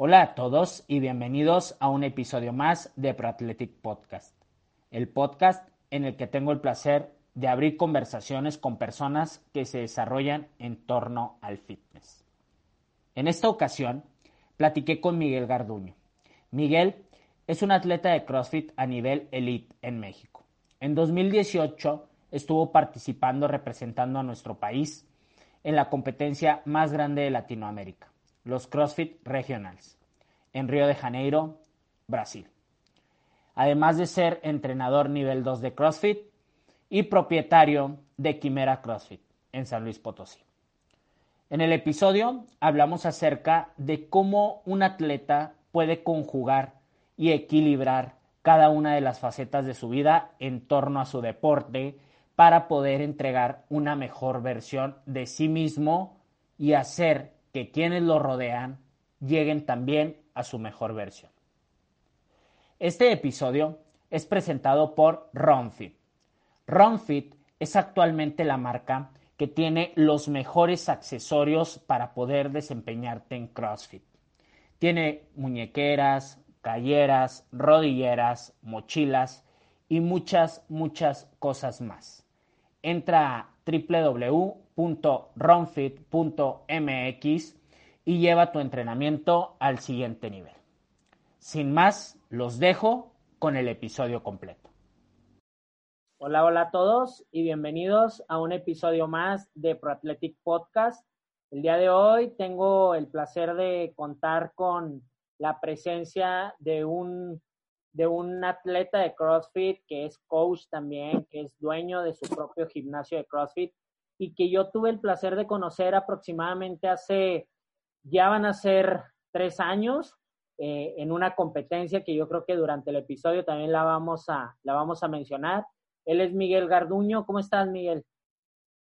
Hola a todos y bienvenidos a un episodio más de ProAthletic Podcast, el podcast en el que tengo el placer de abrir conversaciones con personas que se desarrollan en torno al fitness. En esta ocasión, platiqué con Miguel Garduño. Miguel es un atleta de CrossFit a nivel elite en México. En 2018 estuvo participando representando a nuestro país en la competencia más grande de Latinoamérica, los CrossFit Regionals, en Río de Janeiro, Brasil. Además de ser entrenador nivel 2 de CrossFit y propietario de Quimera CrossFit en San Luis Potosí. En el episodio hablamos acerca de cómo un atleta puede conjugar y equilibrar cada una de las facetas de su vida en torno a su deporte para poder entregar una mejor versión de sí mismo y hacer que quienes lo rodean lleguen también a su mejor versión. Este episodio es presentado por RunFit. RunFit es actualmente la marca que tiene los mejores accesorios para poder desempeñarte en CrossFit. Tiene muñequeras, calleras, rodilleras, mochilas y muchas, muchas cosas más entra a www.ronfit.mx y lleva tu entrenamiento al siguiente nivel. Sin más, los dejo con el episodio completo. Hola, hola a todos y bienvenidos a un episodio más de ProAthletic Podcast. El día de hoy tengo el placer de contar con la presencia de un de un atleta de CrossFit que es coach también, que es dueño de su propio gimnasio de CrossFit y que yo tuve el placer de conocer aproximadamente hace, ya van a ser tres años, eh, en una competencia que yo creo que durante el episodio también la vamos a, la vamos a mencionar. Él es Miguel Garduño. ¿Cómo estás, Miguel?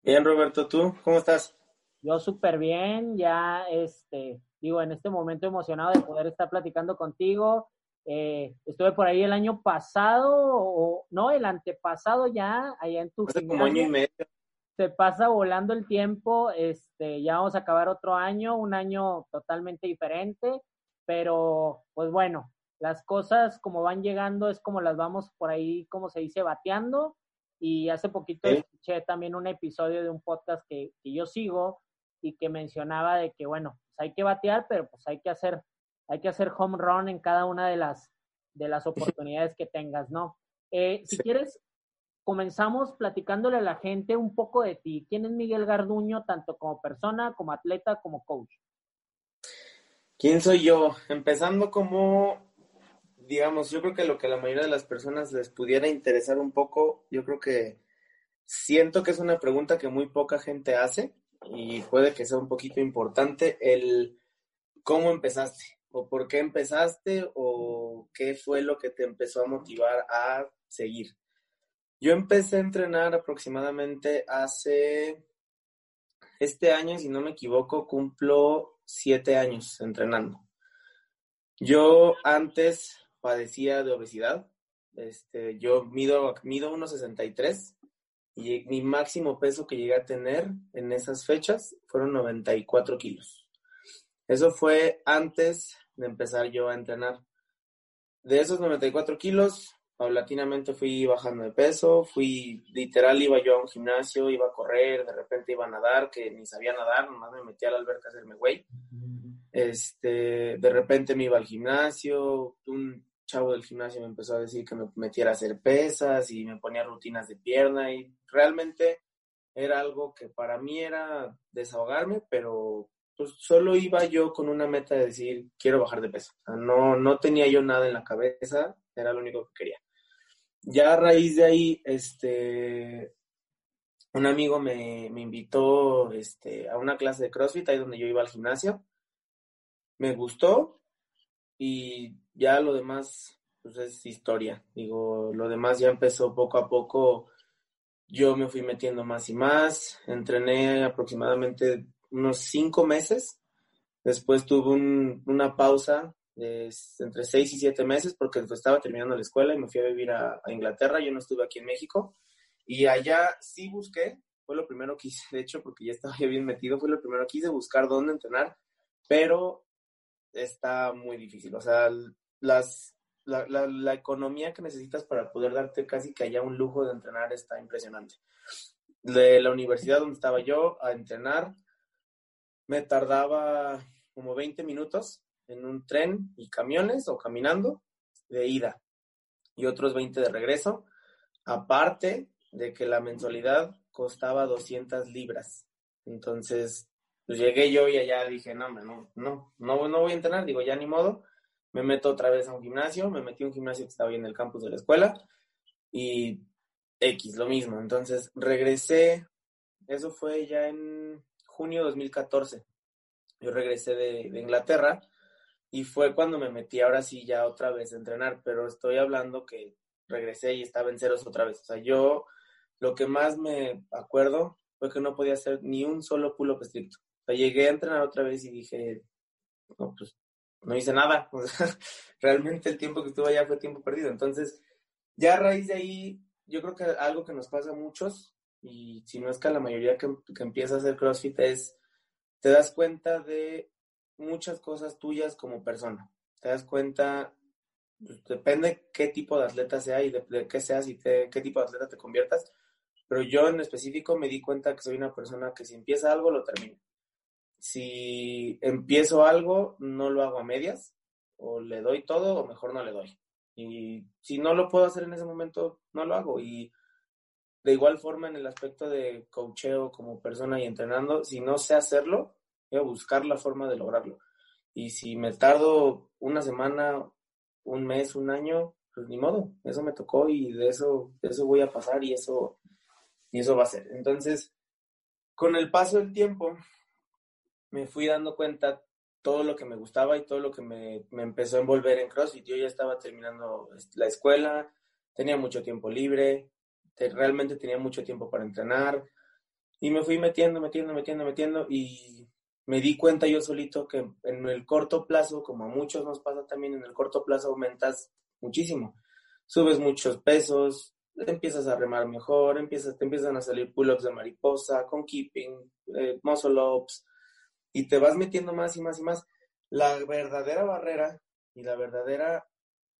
Bien, Roberto, ¿tú? ¿Cómo estás? Yo súper bien, ya, este, digo, en este momento emocionado de poder estar platicando contigo eh, estuve por ahí el año pasado, o no, el antepasado ya, allá en tu Hace como año y medio. Se pasa volando el tiempo, este, ya vamos a acabar otro año, un año totalmente diferente, pero pues bueno, las cosas como van llegando es como las vamos por ahí, como se dice, bateando. Y hace poquito escuché también un episodio de un podcast que, que yo sigo y que mencionaba de que, bueno, pues hay que batear, pero pues hay que hacer hay que hacer home run en cada una de las, de las oportunidades que tengas, ¿no? Eh, si quieres, comenzamos platicándole a la gente un poco de ti. ¿Quién es Miguel Garduño, tanto como persona, como atleta, como coach? ¿Quién soy yo? Empezando como, digamos, yo creo que lo que a la mayoría de las personas les pudiera interesar un poco, yo creo que siento que es una pregunta que muy poca gente hace y puede que sea un poquito importante el cómo empezaste o por qué empezaste o qué fue lo que te empezó a motivar a seguir. Yo empecé a entrenar aproximadamente hace este año, si no me equivoco, cumplo siete años entrenando. Yo antes padecía de obesidad. Este, yo mido, mido 1,63 y mi máximo peso que llegué a tener en esas fechas fueron 94 kilos. Eso fue antes de empezar yo a entrenar. De esos 94 kilos, paulatinamente fui bajando de peso, fui, literal, iba yo a un gimnasio, iba a correr, de repente iba a nadar, que ni sabía nadar, nomás me metí a la alberca a hacerme güey. Este, de repente me iba al gimnasio, un chavo del gimnasio me empezó a decir que me metiera a hacer pesas y me ponía rutinas de pierna y realmente era algo que para mí era desahogarme, pero pues solo iba yo con una meta de decir, quiero bajar de peso. no, no tenía yo nada en la cabeza, era lo único que quería. Ya a raíz de ahí, este, un amigo me, invitó este, a una clase de CrossFit, ahí donde yo iba al gimnasio. Me gustó y ya lo demás pues es historia. Digo, lo demás ya empezó poco a poco. Yo me fui metiendo más y más. Entrené aproximadamente unos cinco meses. Después tuve una pausa de entre seis y siete meses porque estaba terminando la escuela y me fui a vivir a, Inglaterra. Yo no estuve aquí en México. Y allá sí busqué, fue lo primero que hice, de hecho, porque ya estaba bien metido, fue lo primero que hice, buscar dónde entrenar, pero está muy difícil. O sea, las, la, la, economía que necesitas para poder darte casi que haya un lujo de entrenar está impresionante. De la universidad donde estaba yo a entrenar, me tardaba como 20 minutos en un tren y camiones o caminando de ida y otros 20 de regreso, aparte de que la mensualidad costaba 200 libras. Entonces, pues llegué yo y allá dije, no, no, no, no, no voy a entrenar, digo, ya ni modo, me meto otra vez a un gimnasio, me metí a un gimnasio que estaba ahí en el campus de la escuela y X, lo mismo. Entonces, regresé, eso fue ya en junio de 2014. Yo regresé de, de Inglaterra y fue cuando me metí ahora sí ya otra vez a entrenar, pero estoy hablando que regresé y estaba en ceros otra vez. O sea, yo lo que más me acuerdo fue que no podía hacer ni un solo pull-up estricto. O sea, llegué a entrenar otra vez y dije, no, pues no hice nada. O sea, realmente el tiempo que estuve allá fue tiempo perdido. Entonces, ya a raíz de ahí, yo creo que algo que nos pasa a muchos, y si no es que a la mayoría que, que empieza a hacer CrossFit es, te das cuenta de muchas cosas tuyas como persona. Te das cuenta, pues, depende qué tipo de atleta sea y de, qué seas y qué tipo de atleta te conviertas, pero yo en específico me di cuenta que soy una persona que si empieza algo, lo termina. Si empiezo algo, no lo hago a medias, o le doy todo, o mejor no le doy. Y si no lo puedo hacer en ese momento, no lo hago. Y de igual forma en el aspecto de coacheo como persona y entrenando, si no sé hacerlo, voy a buscar la forma de lograrlo. Y si me tardo una semana, un mes, un año, pues ni modo, eso me tocó y de eso, eso voy a pasar y eso, y eso va a ser. Entonces, con el paso del tiempo, me fui dando cuenta todo lo que me gustaba y todo lo que me, me empezó a envolver en CrossFit. Yo ya estaba terminando la escuela, tenía mucho tiempo libre, realmente tenía mucho tiempo para entrenar y me fui metiendo, metiendo, metiendo, metiendo y me di cuenta yo solito que en el corto plazo, como a muchos nos pasa también, en el corto plazo aumentas muchísimo. Subes muchos pesos, empiezas a remar mejor, empiezas, te empiezan a salir pull-ups de mariposa, con keeping, eh, muscle ups, y te vas metiendo más y más y más. La verdadera barrera y la verdadera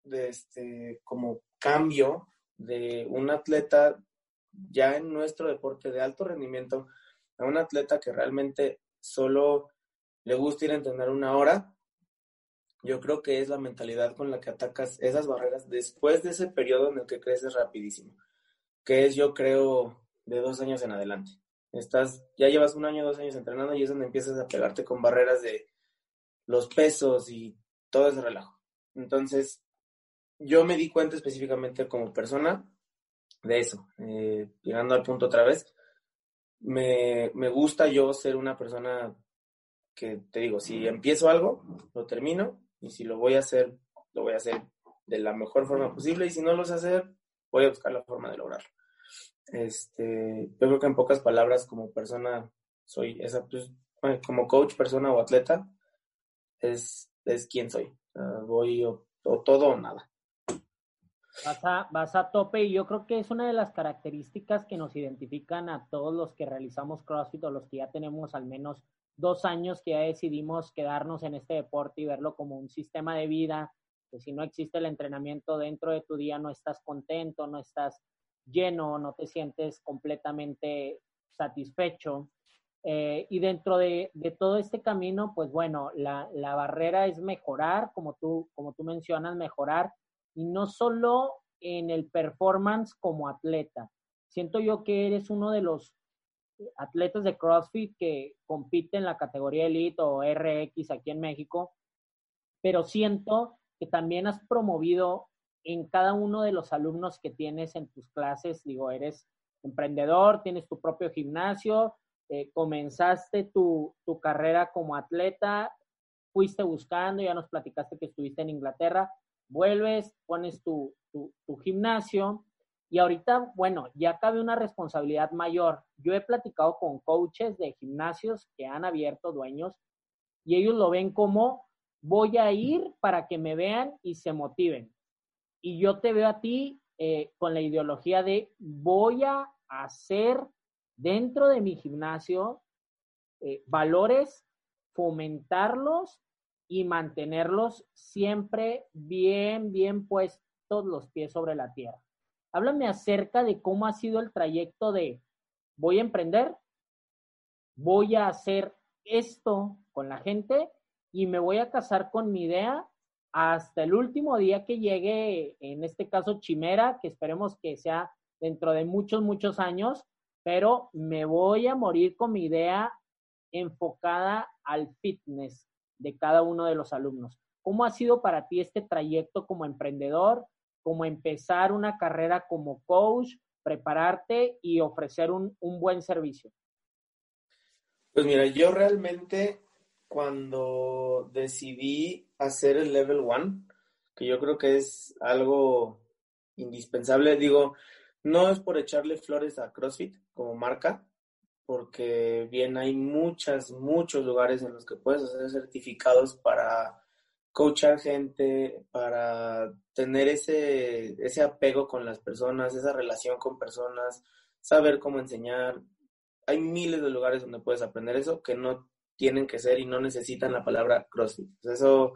de este, como cambio de un atleta ya en nuestro deporte de alto rendimiento a un atleta que realmente solo le gusta ir a entrenar una hora, yo creo que es la mentalidad con la que atacas esas barreras después de ese periodo en el que creces rapidísimo, que es yo creo de dos años en adelante. Estás, ya llevas un año, dos años entrenando y es donde empiezas a pegarte con barreras de los pesos y todo ese relajo. Entonces, yo me di cuenta específicamente como persona de eso, eh, llegando al punto otra vez, me, me gusta yo ser una persona que, te digo, si empiezo algo, lo termino, y si lo voy a hacer, lo voy a hacer de la mejor forma posible, y si no lo sé hacer, voy a buscar la forma de lograrlo. Este, yo creo que en pocas palabras, como persona, soy esa, como coach, persona o atleta, es, es quien soy. voy o todo o nada. Vas a, vas a tope y yo creo que es una de las características que nos identifican a todos los que realizamos CrossFit o los que ya tenemos al menos dos años que ya decidimos quedarnos en este deporte y verlo como un sistema de vida, que si no existe el entrenamiento dentro de tu día no estás contento, no estás lleno, no te sientes completamente satisfecho. Eh, y dentro de, de, todo este camino, pues bueno, la, la barrera es mejorar, como tú, como tú mencionas, mejorar y no solo en el performance como atleta. Siento yo que eres uno de los atletas de CrossFit que compite en la categoría Elite o RX aquí en México, pero siento que también has promovido en cada uno de los alumnos que tienes en tus clases, digo, eres emprendedor, tienes tu propio gimnasio, eh, comenzaste tu, tu carrera como atleta, fuiste buscando, ya nos platicaste que estuviste en Inglaterra, vuelves, pones tu, tu, gimnasio y ahorita, bueno, ya cabe una responsabilidad mayor. Yo he platicado con coaches de gimnasios que han abierto dueños y ellos lo ven como voy a ir para que me vean y se motiven. Y yo te veo a ti eh, con la ideología de voy a hacer dentro de mi gimnasio eh, valores, fomentarlos y mantenerlos siempre bien, bien puestos los pies sobre la tierra. Háblame acerca de cómo ha sido el trayecto de voy a emprender, voy a hacer esto con la gente y me voy a casar con mi idea hasta el último día que llegue, en este caso Chimera, que esperemos que sea dentro de muchos, muchos años, pero me voy a morir con mi idea enfocada al fitness cada uno de los alumnos. ¿Cómo ha sido para ti este trayecto como emprendedor, como empezar una carrera como coach, prepararte y ofrecer un, un buen servicio? Pues mira, yo realmente cuando decidí hacer el level one, que yo creo que es algo indispensable, digo, no es por echarle flores a CrossFit como marca, porque bien hay muchas, muchos lugares en los que puedes hacer certificados para coachar gente, para tener ese, ese apego con las personas, esa relación con personas, saber cómo enseñar. Hay miles de lugares donde puedes aprender eso que no tienen que ser y no necesitan la palabra CrossFit. Eso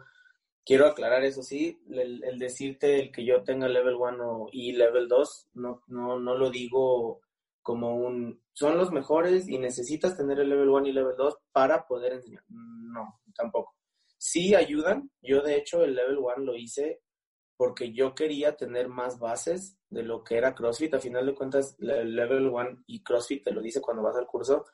quiero aclarar eso sí, el, decirte el que yo tenga level 1 y level 2, no, no, no lo digo como un, son los mejores y necesitas tener el level 1 y level 2 para poder enseñar. No, tampoco. Sí ayudan. Yo de hecho el level 1 lo hice porque yo quería tener más bases de lo que era CrossFit. A final de cuentas, el level 1 y CrossFit te lo dice cuando vas al curso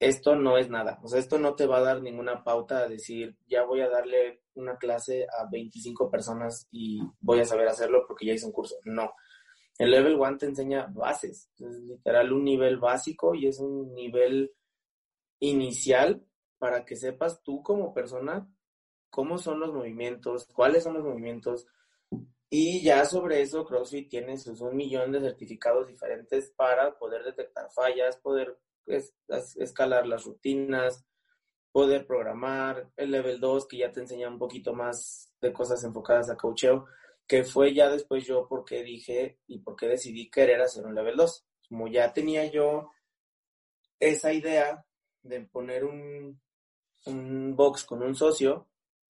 esto no es nada. O sea, esto no te va a dar ninguna pauta a decir, ya voy a darle una clase a 25 personas y voy a saber hacerlo porque ya hice un curso. No. El level 1 te enseña bases. Es literal un nivel básico y es un nivel inicial para que sepas tú como persona cómo son los movimientos, cuáles son los movimientos. Y ya sobre eso, CrossFit tiene sus un millón de certificados diferentes para poder detectar fallas, poder es, escalar las rutinas, poder programar, el level 2 que ya te enseña un poquito más de cosas enfocadas a coacheo, que fue ya después yo porque dije y porque decidí querer hacer un level 2. Como ya tenía yo esa idea de poner un, un box con un socio,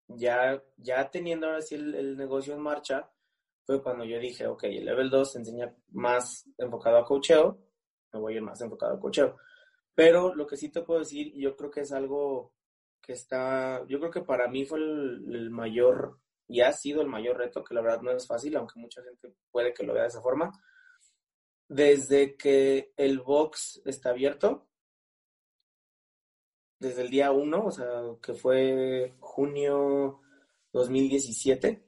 ya, ya teniendo ahora sí el, negocio en marcha, fue cuando yo dije, ok, el level 2 se enseña más enfocado a coacheo, me voy a ir más enfocado a coacheo. Pero lo que sí te puedo decir, yo creo que es algo que está, yo creo que para mí fue el, mayor, y ha sido el mayor reto, que la verdad no es fácil, aunque mucha gente puede que lo vea de esa forma. Desde que el box está abierto, desde el día 1, o sea, que fue junio 2017,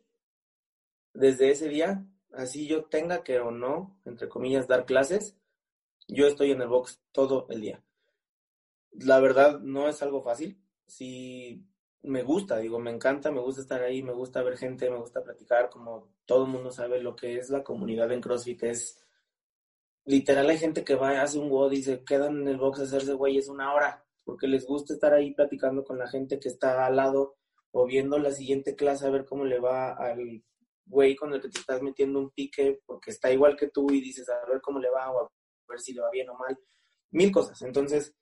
desde ese día, así yo tenga que o no, entre comillas, dar clases, yo estoy en el box todo el día la verdad no es algo fácil. Sí, me gusta, digo, me encanta, me gusta estar ahí, me gusta ver gente, me gusta platicar, como todo el mundo sabe lo que es la comunidad en CrossFit, es literal hay gente que va, hace un WOD y se quedan en el box a hacerse güeyes una hora, porque les gusta estar ahí platicando con la gente que está al lado o viendo la siguiente clase a ver cómo le va al güey con el que te estás metiendo un pique porque está igual que tú y dices a ver cómo le va o a ver si le va bien o mal, mil cosas. Entonces,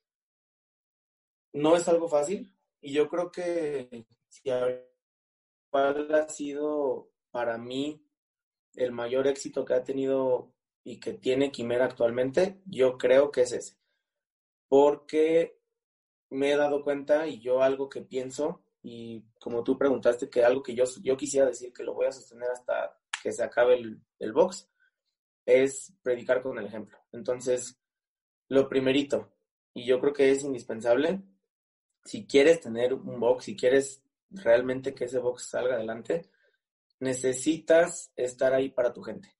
no es algo fácil y yo creo que si cuál ha sido para mí el mayor éxito que ha tenido y que tiene Quimera actualmente, yo creo que es ese. Porque me he dado cuenta y yo algo que pienso, y como tú preguntaste, que algo que yo, yo quisiera decir que lo voy a sostener hasta que se acabe el, el box, es predicar con el ejemplo. Entonces, lo primerito, y yo creo que es indispensable, si quieres tener un box, si quieres realmente que ese box salga adelante, necesitas estar ahí para tu gente.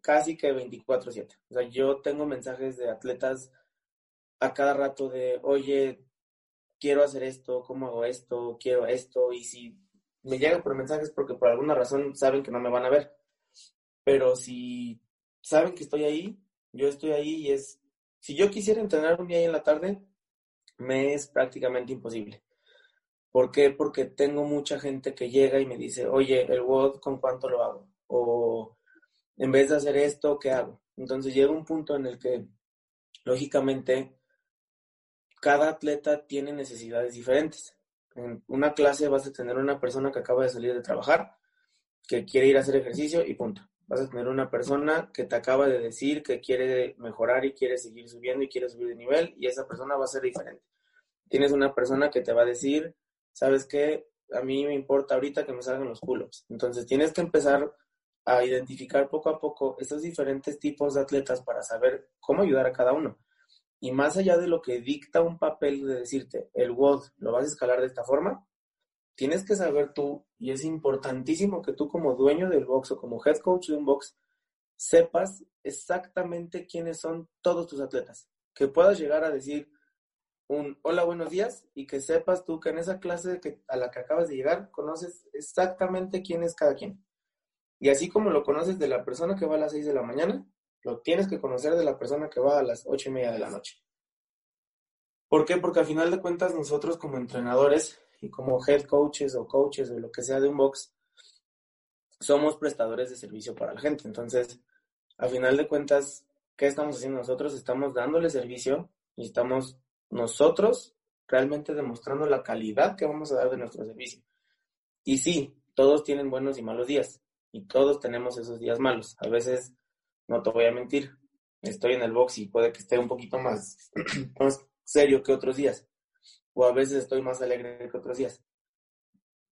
Casi que 24/7. O sea, yo tengo mensajes de atletas a cada rato de, oye, quiero hacer esto, ¿cómo hago esto? Quiero esto. Y si me llegan por mensajes porque por alguna razón saben que no me van a ver. Pero si saben que estoy ahí, yo estoy ahí y es, si yo quisiera entrenar un día ahí en la tarde, me es prácticamente imposible. ¿Por qué? Porque tengo mucha gente que llega y me dice, oye, el WOD, ¿con cuánto lo hago? O en vez de hacer esto, ¿qué hago? Entonces llega un punto en el que, lógicamente, cada atleta tiene necesidades diferentes. En una clase vas a tener una persona que acaba de salir de trabajar, que quiere ir a hacer ejercicio y punto. Vas a tener una persona que te acaba de decir que quiere mejorar y quiere seguir subiendo y quiere subir de nivel y esa persona va a ser diferente. Tienes una persona que te va a decir, ¿sabes qué? A mí me importa ahorita que me salgan los culos. Entonces tienes que empezar a identificar poco a poco estos diferentes tipos de atletas para saber cómo ayudar a cada uno. Y más allá de lo que dicta un papel de decirte, el WOD lo vas a escalar de esta forma, tienes que saber tú, y es importantísimo que tú como dueño del box o como head coach de un box, sepas exactamente quiénes son todos tus atletas. Que puedas llegar a decir un hola, buenos días, y que sepas tú que en esa clase que, a la que acabas de llegar, conoces exactamente quién es cada quien. Y así como lo conoces de la persona que va a las 6 de la mañana, lo tienes que conocer de la persona que va a las ocho y media de la noche. ¿Por qué? Porque al final de cuentas nosotros como entrenadores y como head coaches o coaches o lo que sea de un box, somos prestadores de servicio para la gente. Entonces, al final de cuentas, ¿qué estamos haciendo nosotros? Estamos dándole servicio y estamos nosotros realmente demostrando la calidad que vamos a dar de nuestro servicio. Y sí, todos tienen buenos y malos días y todos tenemos esos días malos. A veces no te voy a mentir, estoy en el box y puede que esté un poquito más, más serio que otros días, o a veces estoy más alegre que otros días.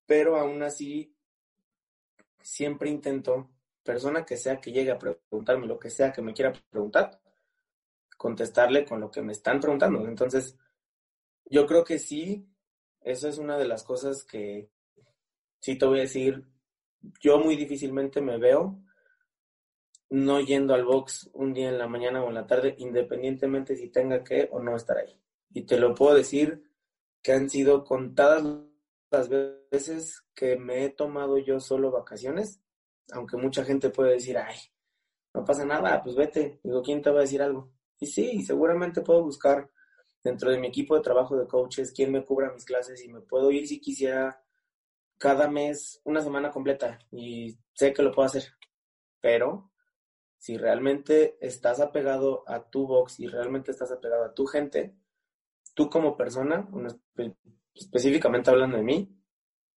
Pero aún así, siempre intento, persona que sea que llegue a preguntarme lo que sea que me quiera preguntar, contestarle con lo que me están preguntando. Entonces, yo creo que sí, eso es una de las cosas que sí te voy a decir, yo muy difícilmente me veo no yendo al box un día en la mañana o en la tarde, independientemente si tenga que o no estar ahí. Y te lo puedo decir que han sido contadas las veces que me he tomado yo solo vacaciones, aunque mucha gente puede decir, ay, no pasa nada, pues vete. Digo, ¿quién te va a decir algo? Y sí, seguramente puedo buscar dentro de mi equipo de trabajo de coaches quién me cubra mis clases y me puedo ir si quisiera cada mes una semana completa y sé que lo puedo hacer. Pero si realmente estás apegado a tu box y realmente estás apegado a tu gente, tú como persona, específicamente hablando de mí,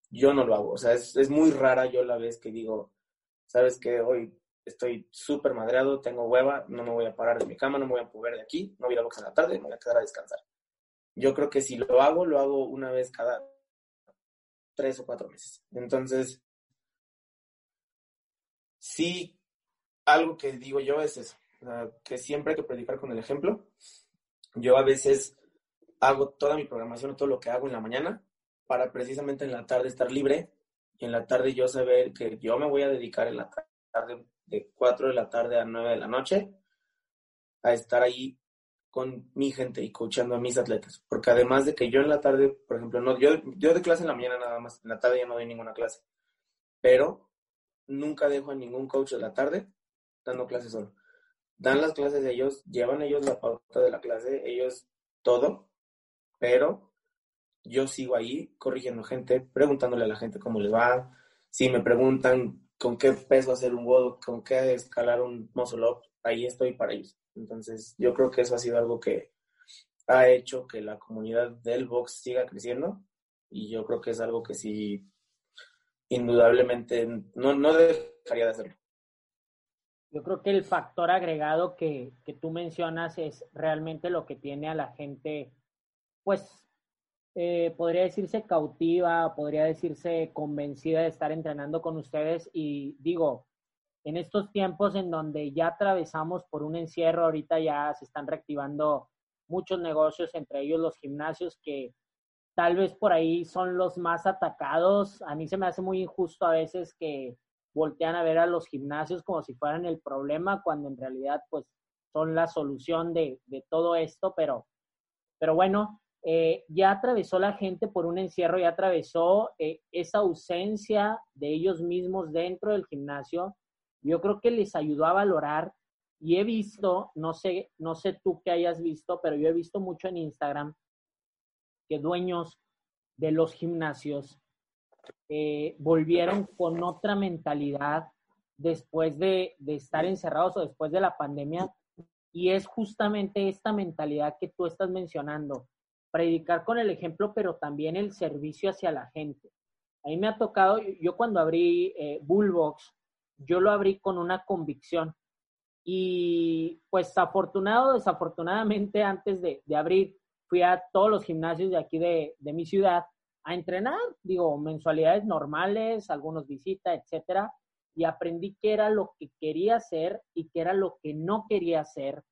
yo no lo hago. O sea, es, muy rara yo la vez que digo, sabes que hoy estoy súper madreado, tengo hueva, no me voy a parar de mi cama, no me voy a mover de aquí, no voy a ir a box en la tarde, me voy a quedar a descansar. Yo creo que si lo hago, lo hago una vez cada tres o cuatro meses. Entonces, sí algo que digo yo es eso, que siempre hay que predicar con el ejemplo. Yo a veces hago toda mi programación, todo lo que hago en la mañana, para precisamente en la tarde estar libre y en la tarde yo saber que yo me voy a dedicar en la tarde de 4 de la tarde a 9 de la noche a estar ahí con mi gente y coachando a mis atletas. Porque además de que yo en la tarde, por ejemplo, no, yo, yo de clase en la mañana nada más, en la tarde ya no doy ninguna clase, pero nunca dejo a ningún coach de la tarde dando clases solo. Dan las clases ellos, llevan ellos la pauta de la clase, ellos todo, pero yo sigo ahí corrigiendo gente, preguntándole a la gente cómo les va. Si me preguntan con qué peso hacer un WOD, con qué escalar un muscle up, ahí estoy para ellos. Entonces, yo creo que eso ha sido algo que ha hecho que la comunidad del box siga creciendo y yo creo que es algo que sí, indudablemente, no, no dejaría de hacerlo. Yo creo que el factor agregado que, tú mencionas es realmente lo que tiene a la gente, pues, eh, podría decirse cautiva, podría decirse convencida de estar entrenando con ustedes. Y digo, en estos tiempos en donde ya atravesamos por un encierro, ahorita ya se están reactivando muchos negocios, entre ellos los gimnasios, que tal vez por ahí son los más atacados. A mí se me hace muy injusto a veces que voltean a ver a los gimnasios como si fueran el problema, cuando en realidad pues son la solución de, todo esto, pero, pero bueno, eh, ya atravesó la gente por un encierro, ya atravesó eh, esa ausencia de ellos mismos dentro del gimnasio. Yo creo que les ayudó a valorar y he visto, no sé, no sé tú qué hayas visto, pero yo he visto mucho en Instagram que dueños de los gimnasios eh, volvieron con otra mentalidad después de, estar encerrados o después de la pandemia. Y es justamente esta mentalidad que tú estás mencionando. Predicar con el ejemplo, pero también el servicio hacia la gente. A mí me ha tocado, yo cuando abrí eh, Bullbox, yo lo abrí con una convicción. Y pues afortunado, desafortunadamente, antes de, abrir, fui a todos los gimnasios de aquí de, de, mi ciudad a entrenar, digo, mensualidades normales, algunos visitas, etcétera, y aprendí qué era lo que quería hacer y qué era lo que no quería hacer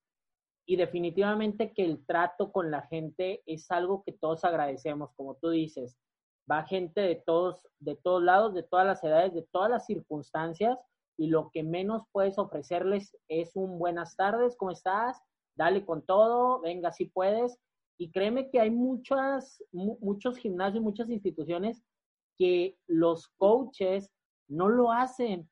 y definitivamente que el trato con la gente es algo que todos agradecemos, como tú dices. Va gente de todos, de todos lados, de todas las edades, de todas las circunstancias, y lo que menos puedes ofrecerles es un buenas tardes, ¿cómo estás? Dale con todo, venga si puedes. Y créeme que hay muchas, muchos gimnasios, muchas instituciones que los coaches no lo hacen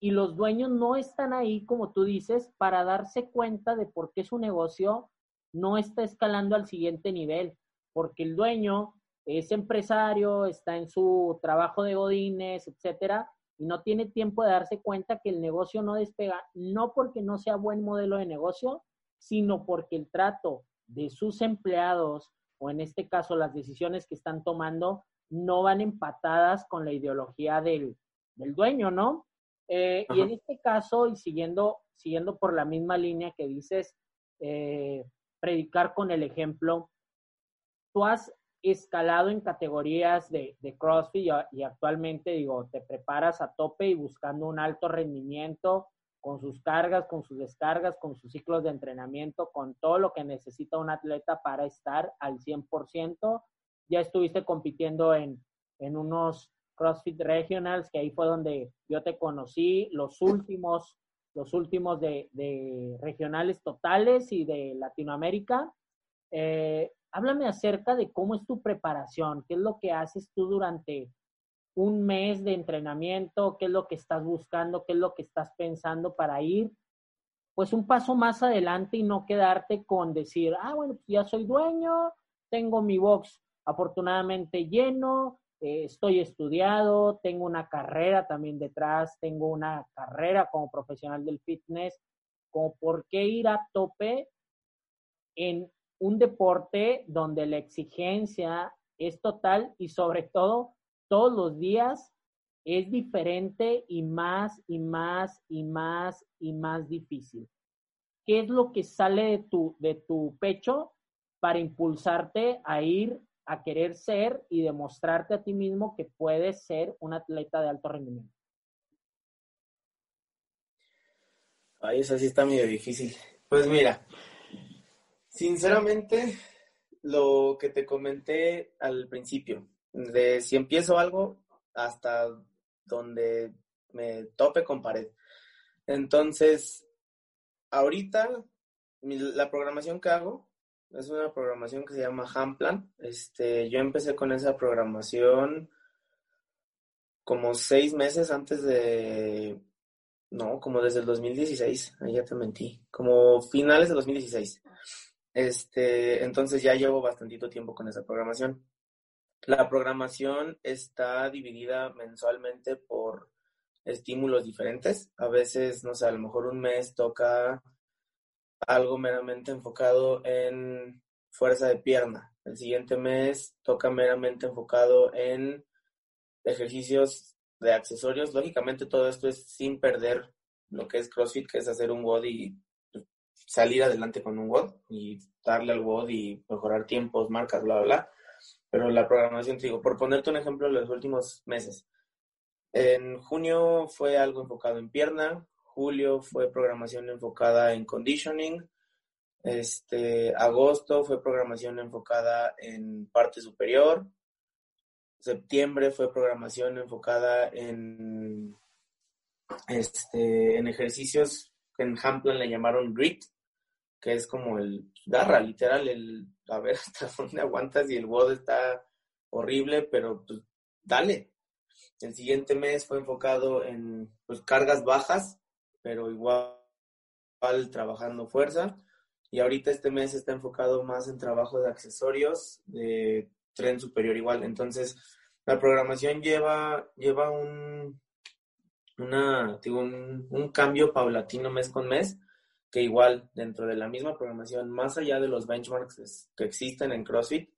y los dueños no están ahí, como tú dices, para darse cuenta de por qué su negocio no está escalando al siguiente nivel, porque el dueño es empresario, está en su trabajo de godines, etcétera, y no tiene tiempo de darse cuenta que el negocio no despega, no porque no sea buen modelo de negocio, sino porque el trato de sus empleados, o en este caso las decisiones que están tomando, no van empatadas con la ideología del, del dueño, ¿no? Eh, y en este caso, y siguiendo, siguiendo por la misma línea que dices, eh, predicar con el ejemplo, tú has escalado en categorías de, de CrossFit y, actualmente, digo, te preparas a tope y buscando un alto rendimiento con sus cargas, con sus descargas, con sus ciclos de entrenamiento, con todo lo que necesita un atleta para estar al 100%. Ya estuviste compitiendo en, en unos CrossFit Regionals, que ahí fue donde yo te conocí, los últimos, los últimos de, regionales totales y de Latinoamérica. Eh, háblame acerca de cómo es tu preparación, qué es lo que haces tú durante un mes de entrenamiento, qué es lo que estás buscando, qué es lo que estás pensando para ir pues un paso más adelante y no quedarte con decir, ah, bueno, pues ya soy dueño, tengo mi box afortunadamente lleno, eh, estoy estudiado, tengo una carrera también detrás, tengo una carrera como profesional del fitness, como por qué ir a tope en un deporte donde la exigencia es total y sobre todo todos los días es diferente y más y más y más y más difícil. ¿Qué es lo que sale de tu, de tu pecho para impulsarte a ir a querer ser y demostrarte a ti mismo que puedes ser un atleta de alto rendimiento? Ay, eso sí está medio difícil. Pues mira, sinceramente, lo que te comenté al principio, de si empiezo algo hasta donde me tope con pared. Entonces, ahorita la programación que hago es una programación que se llama Hamplan. Este, yo empecé con esa programación como seis meses antes de, no, como desde el 2016, ahí ya te mentí, como finales de 2016. Este, entonces ya llevo bastantito tiempo con esa programación. La programación está dividida mensualmente por estímulos diferentes. A veces, no sé, a lo mejor un mes toca algo meramente enfocado en fuerza de pierna. El siguiente mes toca meramente enfocado en ejercicios de accesorios. Lógicamente todo esto es sin perder lo que es CrossFit, que es hacer un WOD y salir adelante con un WOD y darle al WOD y mejorar tiempos, marcas, bla, bla, bla. Pero la programación, digo, por ponerte un ejemplo, los últimos meses. En junio fue algo enfocado en pierna, julio fue programación enfocada en conditioning. Este, agosto fue programación enfocada en parte superior. Septiembre fue programación enfocada en, este, en ejercicios que en Hamplan le llamaron grit, que es como el garra, literal, el a ver hasta dónde aguantas y el WOD está horrible, pero pues dale. El siguiente mes fue enfocado en pues, cargas bajas, pero igual, trabajando fuerza. Y ahorita este mes está enfocado más en trabajo de accesorios de tren superior igual. Entonces, la programación lleva, lleva un, una, digo, un, un cambio paulatino mes con mes, que igual dentro de la misma programación, más allá de los benchmarks que existen en CrossFit,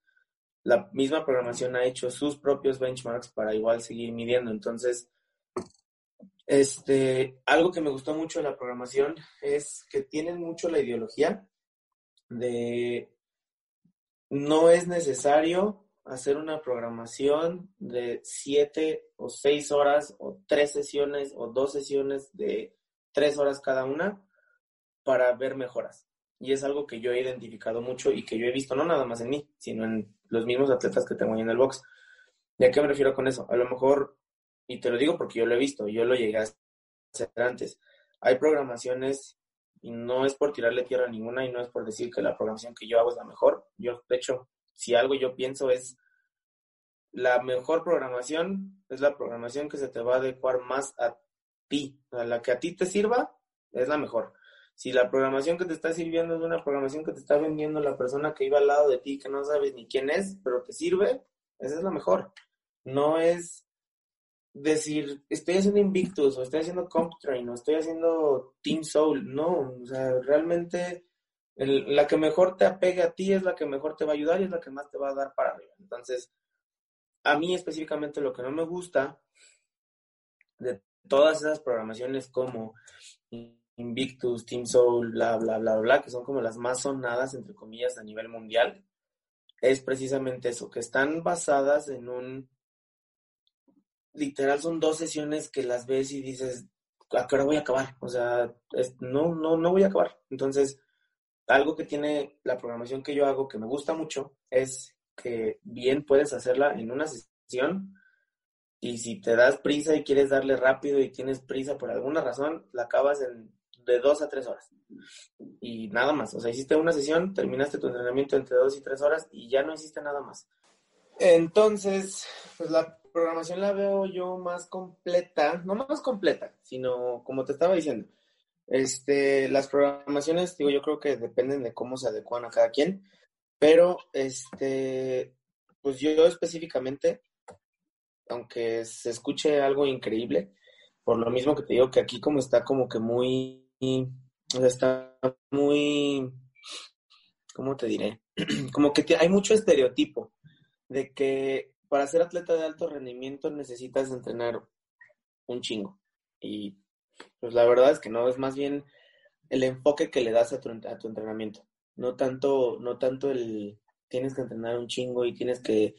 la misma programación ha hecho sus propios benchmarks para igual seguir midiendo. Entonces, este, algo que me gustó mucho de la programación es que tienen mucho la ideología de no es necesario hacer una programación de siete o seis horas o tres sesiones o dos sesiones de tres horas cada una para ver mejoras. Y es algo que yo he identificado mucho y que yo he visto no nada más en mí, sino en los mismos atletas que tengo ahí en el box. ¿Y a qué me refiero con eso? A lo mejor, y te lo digo porque yo lo he visto, yo lo llegué a hacer antes. Hay programaciones, y no es por tirarle tierra a ninguna, y no es por decir que la programación que yo hago es la mejor. Yo, de hecho, si algo yo pienso es la mejor programación es la programación que se te va a adecuar más a ti, a la que a ti te sirva, es la mejor. Si la programación que te está sirviendo es una programación que te está vendiendo la persona que iba al lado de ti, que no sabes ni quién es, pero te sirve, esa es la mejor. No es decir, estoy haciendo Invictus, o estoy haciendo CompTrain, o estoy haciendo Team Soul. No, o sea, realmente la que mejor te apegue a ti es la que mejor te va a ayudar y es la que más te va a dar para arriba. Entonces, a mí específicamente lo que no me gusta de todas esas programaciones como Invictus, Team Soul, bla, bla, bla, bla, que son como las más sonadas, entre comillas, a nivel mundial, es precisamente eso, que están basadas en un... Literal son dos sesiones que las ves y dices, ¿a qué hora voy a acabar? O sea, no, no, no voy a acabar. Entonces, algo que tiene la programación que yo hago que me gusta mucho es que bien puedes hacerla en una sesión y si te das prisa y quieres darle rápido y tienes prisa por alguna razón, la acabas en de dos a tres horas. Y nada más. O sea, hiciste una sesión, terminaste tu entrenamiento entre dos y tres horas y ya no hiciste nada más. Entonces, pues la programación la veo yo más completa, no más completa, sino como te estaba diciendo, este, las programaciones, digo, yo creo que dependen de cómo se adecuan a cada quien, pero este, pues yo específicamente, aunque se escuche algo increíble, por lo mismo que te digo que aquí como está como que muy está muy, ¿cómo te diré? Como que hay mucho estereotipo de que para ser atleta de alto rendimiento necesitas entrenar un chingo. Y pues la verdad es que no, es más bien el enfoque que le das a tu, a tu entrenamiento. No tanto, no tanto el tienes que entrenar un chingo y tienes que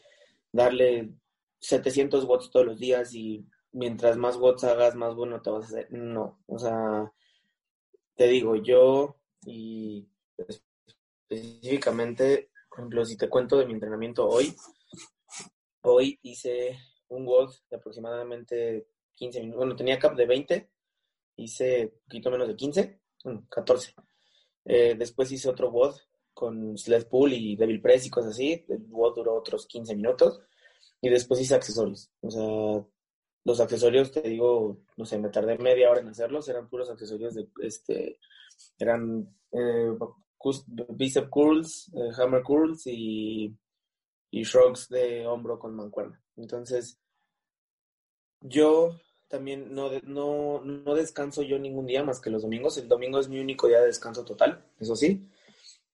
darle 700 watts todos los días y mientras más watts hagas, más bueno te vas a hacer. No, o sea, te digo, yo y específicamente, por ejemplo, si te cuento de mi entrenamiento hoy, hoy hice un WOD de aproximadamente 15 minutos. Bueno, tenía cap de 20, hice poquito menos de 15, 14. Eh, después hice otro WOD con sled pull y devil press y cosas así. El WOD duró otros 15 minutos. Y después hice accesorios. O sea, los accesorios, te digo, no sé, me tardé media hora en hacerlos, eran puros accesorios de, este, eran eh, bicep curls, eh, hammer curls y, y shrugs de hombro con mancuerna. Entonces, yo también no, no, no descanso yo ningún día más que los domingos. El domingo es mi único día de descanso total, eso sí.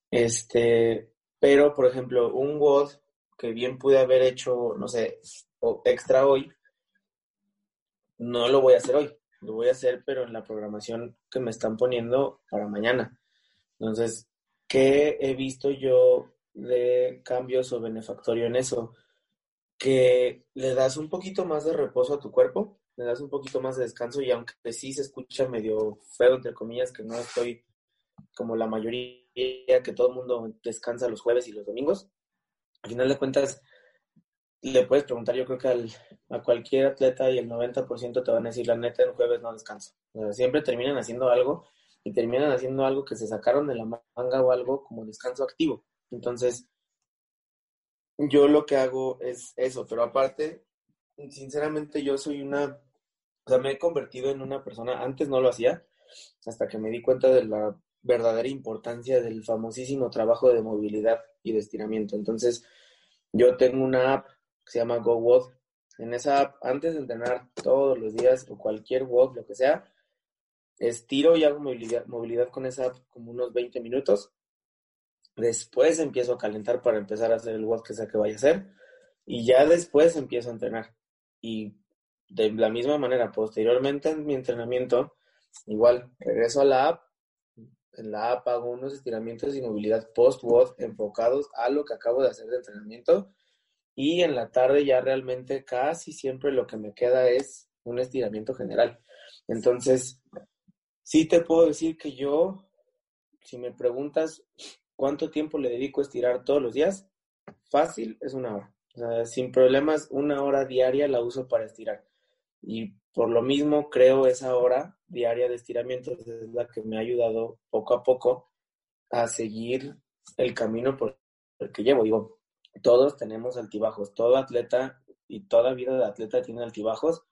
Este, pero, por ejemplo, un WOD que bien pude haber hecho, no sé, extra hoy, no lo voy a hacer hoy, lo voy a hacer, pero en la programación que me están poniendo para mañana. Entonces, ¿qué he visto yo de cambios o benefactorio en eso? Que le das un poquito más de reposo a tu cuerpo, le das un poquito más de descanso y aunque sí se escucha medio feo, entre comillas, que no estoy como la mayoría, que todo el mundo descansa los jueves y los domingos, al final de cuentas le puedes preguntar, yo creo que a cualquier atleta y el 90% te van a decir, la neta, el jueves no descanso. siempre terminan haciendo algo y terminan haciendo algo que se sacaron de la manga o algo como descanso activo. Entonces, yo lo que hago es eso, pero aparte, sinceramente yo soy una, o sea, me he convertido en una persona, antes no lo hacía, hasta que me di cuenta de la verdadera importancia del famosísimo trabajo de movilidad y de estiramiento. Entonces, yo tengo una app se llama GoWOD. En esa app, antes de entrenar todos los días o cualquier WOD, lo que sea, estiro y hago movilidad, movilidad con esa app como unos 20 minutos. Después empiezo a calentar para empezar a hacer el WOD que sea que vaya a hacer. Y ya después empiezo a entrenar. Y de la misma manera, posteriormente en mi entrenamiento, igual regreso a la app. En la app hago unos estiramientos de movilidad post-WOD enfocados a lo que acabo de hacer de entrenamiento. Y en la tarde ya realmente casi siempre lo que me queda es un estiramiento general. Entonces, sí te puedo decir que yo, si me preguntas cuánto tiempo le dedico a estirar todos los días, fácil es una hora. Sin problemas, una hora diaria la uso para estirar. Y por lo mismo creo esa hora diaria de estiramientos es la que me ha ayudado poco a poco a seguir el camino por el que llevo. Digo, todos tenemos altibajos, todo atleta y toda vida de atleta tiene altibajos.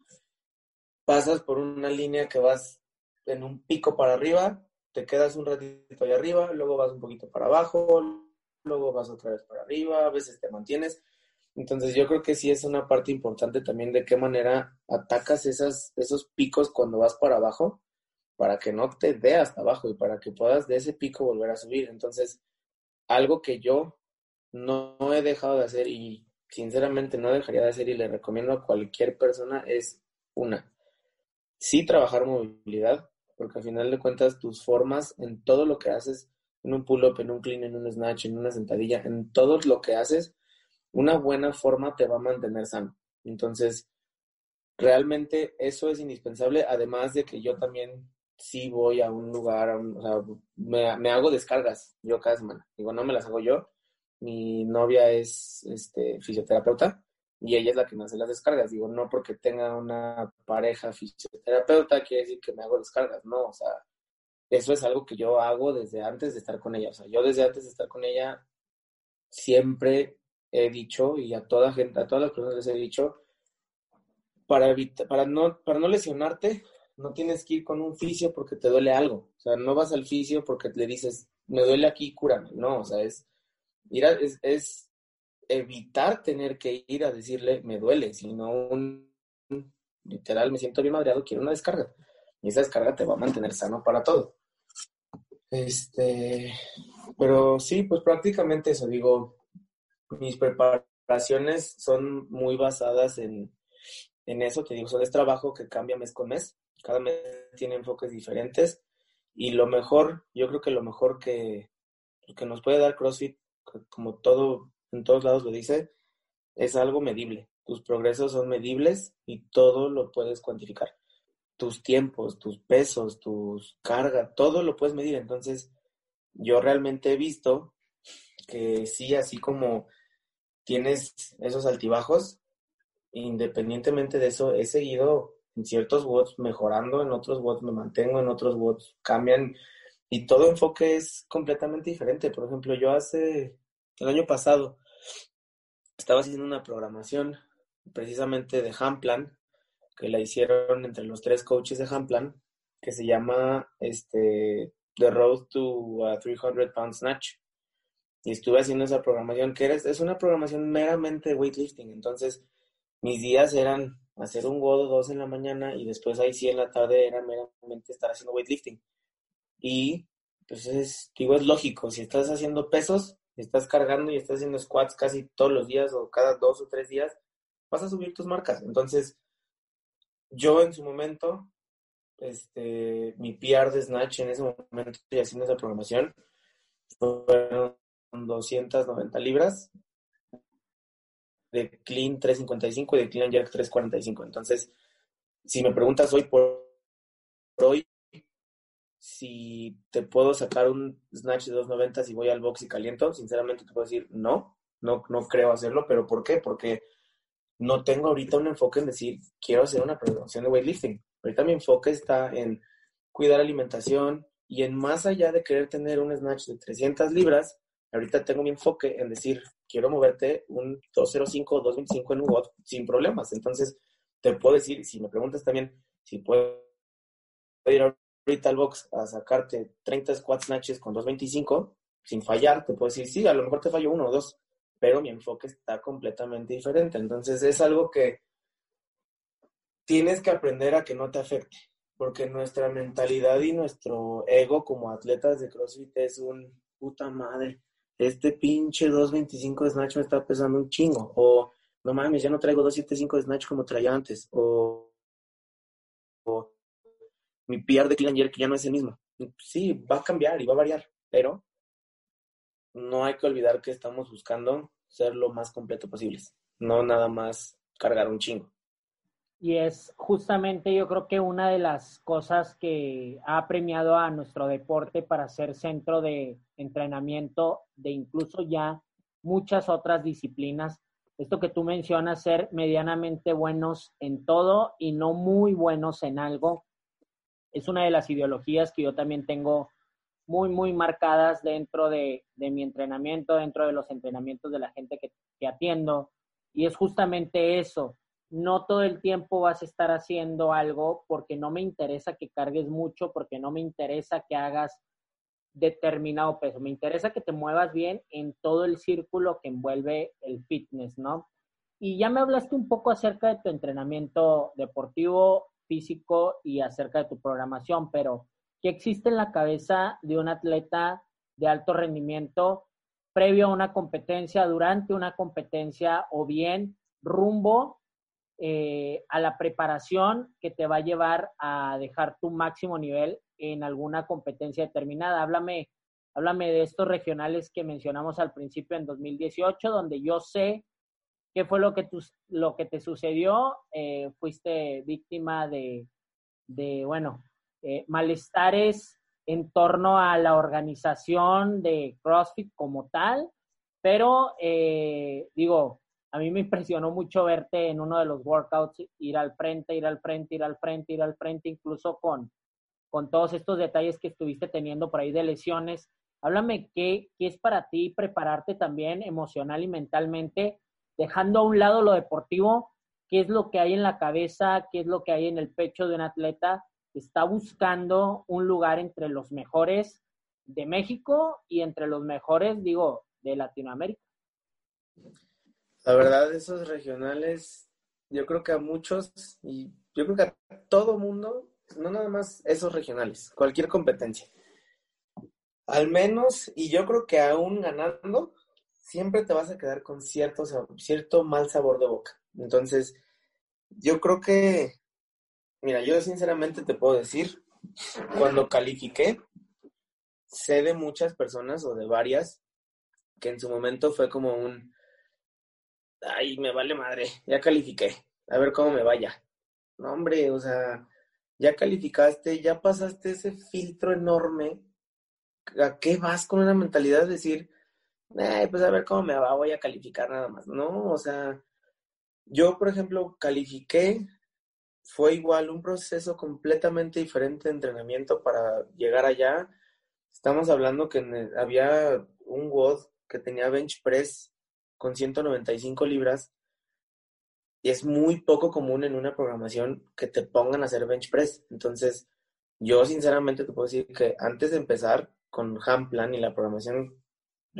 Pasas por una línea que vas en un pico para arriba, te quedas un ratito ahí arriba, luego vas un poquito para abajo, luego vas otra vez para arriba, a veces te mantienes. Entonces yo creo que sí es una parte importante también de qué manera atacas esas, esos picos cuando vas para abajo para que no te dé hasta abajo y para que puedas de ese pico volver a subir. Entonces, algo que yo no he dejado de hacer y sinceramente no dejaría de hacer y le recomiendo a cualquier persona es una, sí trabajar movilidad, porque al final de cuentas tus formas en todo lo que haces, en un pull-up, en un clean, en un snatch, en una sentadilla, en todo lo que haces, una buena forma te va a mantener sano. Entonces, realmente eso es indispensable, además de que yo también sí voy a un lugar, o sea, me, me, hago descargas yo cada semana. Digo, no me las hago yo. Mi novia es este, fisioterapeuta y ella es la que me hace las descargas. Digo, no porque tenga una pareja fisioterapeuta quiere decir que me hago descargas, no, o sea, eso es algo que yo hago desde antes de estar con ella. O sea, yo desde antes de estar con ella siempre he dicho y a toda gente, a todas las personas les he dicho, para evitar, para no, para no lesionarte, no tienes que ir con un fisio porque te duele algo. O sea, no vas al fisio porque le dices, me duele aquí, cúrame. No, o sea, es ir es, es, evitar tener que ir a decirle, me duele, sino un, literal, me siento bien madreado, quiero una descarga. Y esa descarga te va a mantener sano para todo. Este, pero sí, pues prácticamente eso, digo, mis preparaciones son muy basadas en, en eso, te digo, son es trabajo que cambia mes con mes, cada mes tiene enfoques diferentes y lo mejor, yo creo que lo mejor que, que nos puede dar CrossFit, como todo, en todos lados lo dice, es algo medible. Tus progresos son medibles y todo lo puedes cuantificar. Tus tiempos, tus pesos, tus cargas, todo lo puedes medir. Entonces, yo realmente he visto que sí, así como tienes esos altibajos, independientemente de eso, he seguido en ciertos bots mejorando, en otros bots me mantengo, en otros bots cambian y todo enfoque es completamente diferente. Por ejemplo, yo hace el año pasado estaba haciendo una programación precisamente de Hamplan, que la hicieron entre los tres coaches de Hamplan, que se llama este, The Road to a 300 Pound Snatch y estuve haciendo esa programación, que es una programación meramente de weightlifting. Entonces, mis días eran hacer un godo dos en la mañana y después ahí sí en la tarde era meramente estar haciendo weightlifting. Y pues es, digo, es lógico, si estás haciendo pesos, estás cargando y estás haciendo squats casi todos los días o cada dos o tres días, vas a subir tus marcas. Entonces, yo en su momento, este, mi PR de Snatch en ese momento estoy haciendo esa programación, fueron 290 libras, de clean 355 y de clean jerk 345. Entonces, si me preguntas hoy por hoy, si te puedo sacar un snatch de 290 si voy al box y caliento, sinceramente te puedo decir no, no, no creo hacerlo, pero ¿por qué? Porque no tengo ahorita un enfoque en decir quiero hacer una programación de weightlifting. Ahorita mi enfoque está en cuidar alimentación y en más allá de querer tener un snatch de 300 libras, Ahorita tengo mi enfoque en decir, quiero moverte un 205 o 225 en WOD sin problemas. Entonces, te puedo decir, si me preguntas también si puedo ir ahorita al box a sacarte 30 squat snatches con 225 sin fallar, te puedo decir, sí, a lo mejor te fallo uno o dos, pero mi enfoque está completamente diferente. Entonces, es algo que tienes que aprender a que no te afecte, porque nuestra mentalidad y nuestro ego como atletas de CrossFit es un puta madre este pinche 225 de Snatch me está pesando un chingo. O, no mames, ya no traigo 275 de Snatch como traía antes. O, mi PR de Clean que ya no es el mismo. Sí, va a cambiar y va a variar, pero no hay que olvidar que estamos buscando ser lo más completo posibles, no nada más cargar un chingo. Y es justamente yo creo que una de las cosas que ha premiado a nuestro deporte para ser centro de entrenamiento de incluso ya muchas otras disciplinas. Esto que tú mencionas, ser medianamente buenos en todo y no muy buenos en algo, es una de las ideologías que yo también tengo muy, muy marcadas dentro de, mi entrenamiento, dentro de los entrenamientos de la gente que, que atiendo. Y es justamente eso, no todo el tiempo vas a estar haciendo algo porque no me interesa que cargues mucho, porque no me interesa que hagas determinado peso, me interesa que te muevas bien en todo el círculo que envuelve el fitness, ¿no? Y ya me hablaste un poco acerca de tu entrenamiento deportivo, físico y acerca de tu programación, pero ¿qué existe en la cabeza de un atleta de alto rendimiento previo a una competencia, durante una competencia o bien rumbo eh, a la preparación que te va a llevar a dejar tu máximo nivel en alguna competencia determinada. Háblame, háblame de estos regionales que mencionamos al principio en 2018, donde yo sé qué fue lo que, tu, lo que te sucedió. Eh, fuiste víctima de, de bueno, eh, malestares en torno a la organización de CrossFit como tal, pero digo, a mí me impresionó mucho verte en uno de los workouts, ir al frente, ir al frente, ir al frente, ir al frente, incluso con, con todos estos detalles que estuviste teniendo por ahí de lesiones. Háblame qué, qué es para ti prepararte también emocional y mentalmente, dejando a un lado lo deportivo, qué es lo que hay en la cabeza, qué es lo que hay en el pecho de un atleta que está buscando un lugar entre los mejores de México y entre los mejores, digo, de Latinoamérica. La verdad, esos regionales, yo creo que a muchos, y yo creo que a todo mundo, no nada más esos regionales, cualquier competencia. Al menos, y yo creo que aún ganando, siempre te vas a quedar con cierto, cierto mal sabor de boca. Entonces, yo creo que, mira, yo sinceramente te puedo decir, cuando califiqué, sé de muchas personas o de varias que en su momento fue como un, ay, me vale madre, ya califiqué, a ver cómo me vaya. No, hombre, o sea, ya calificaste, ya pasaste ese filtro enorme. ¿A qué vas con una mentalidad de decir, eh, pues a ver cómo me va, voy a calificar nada más? No, o sea, yo, por ejemplo, califiqué, fue igual un proceso completamente diferente de entrenamiento para llegar allá. Estamos hablando que había un WOD que tenía bench press con 195 libras y es muy poco común en una programación que te pongan a hacer bench press. Entonces, yo sinceramente te puedo decir que antes de empezar con Hamplan y la programación,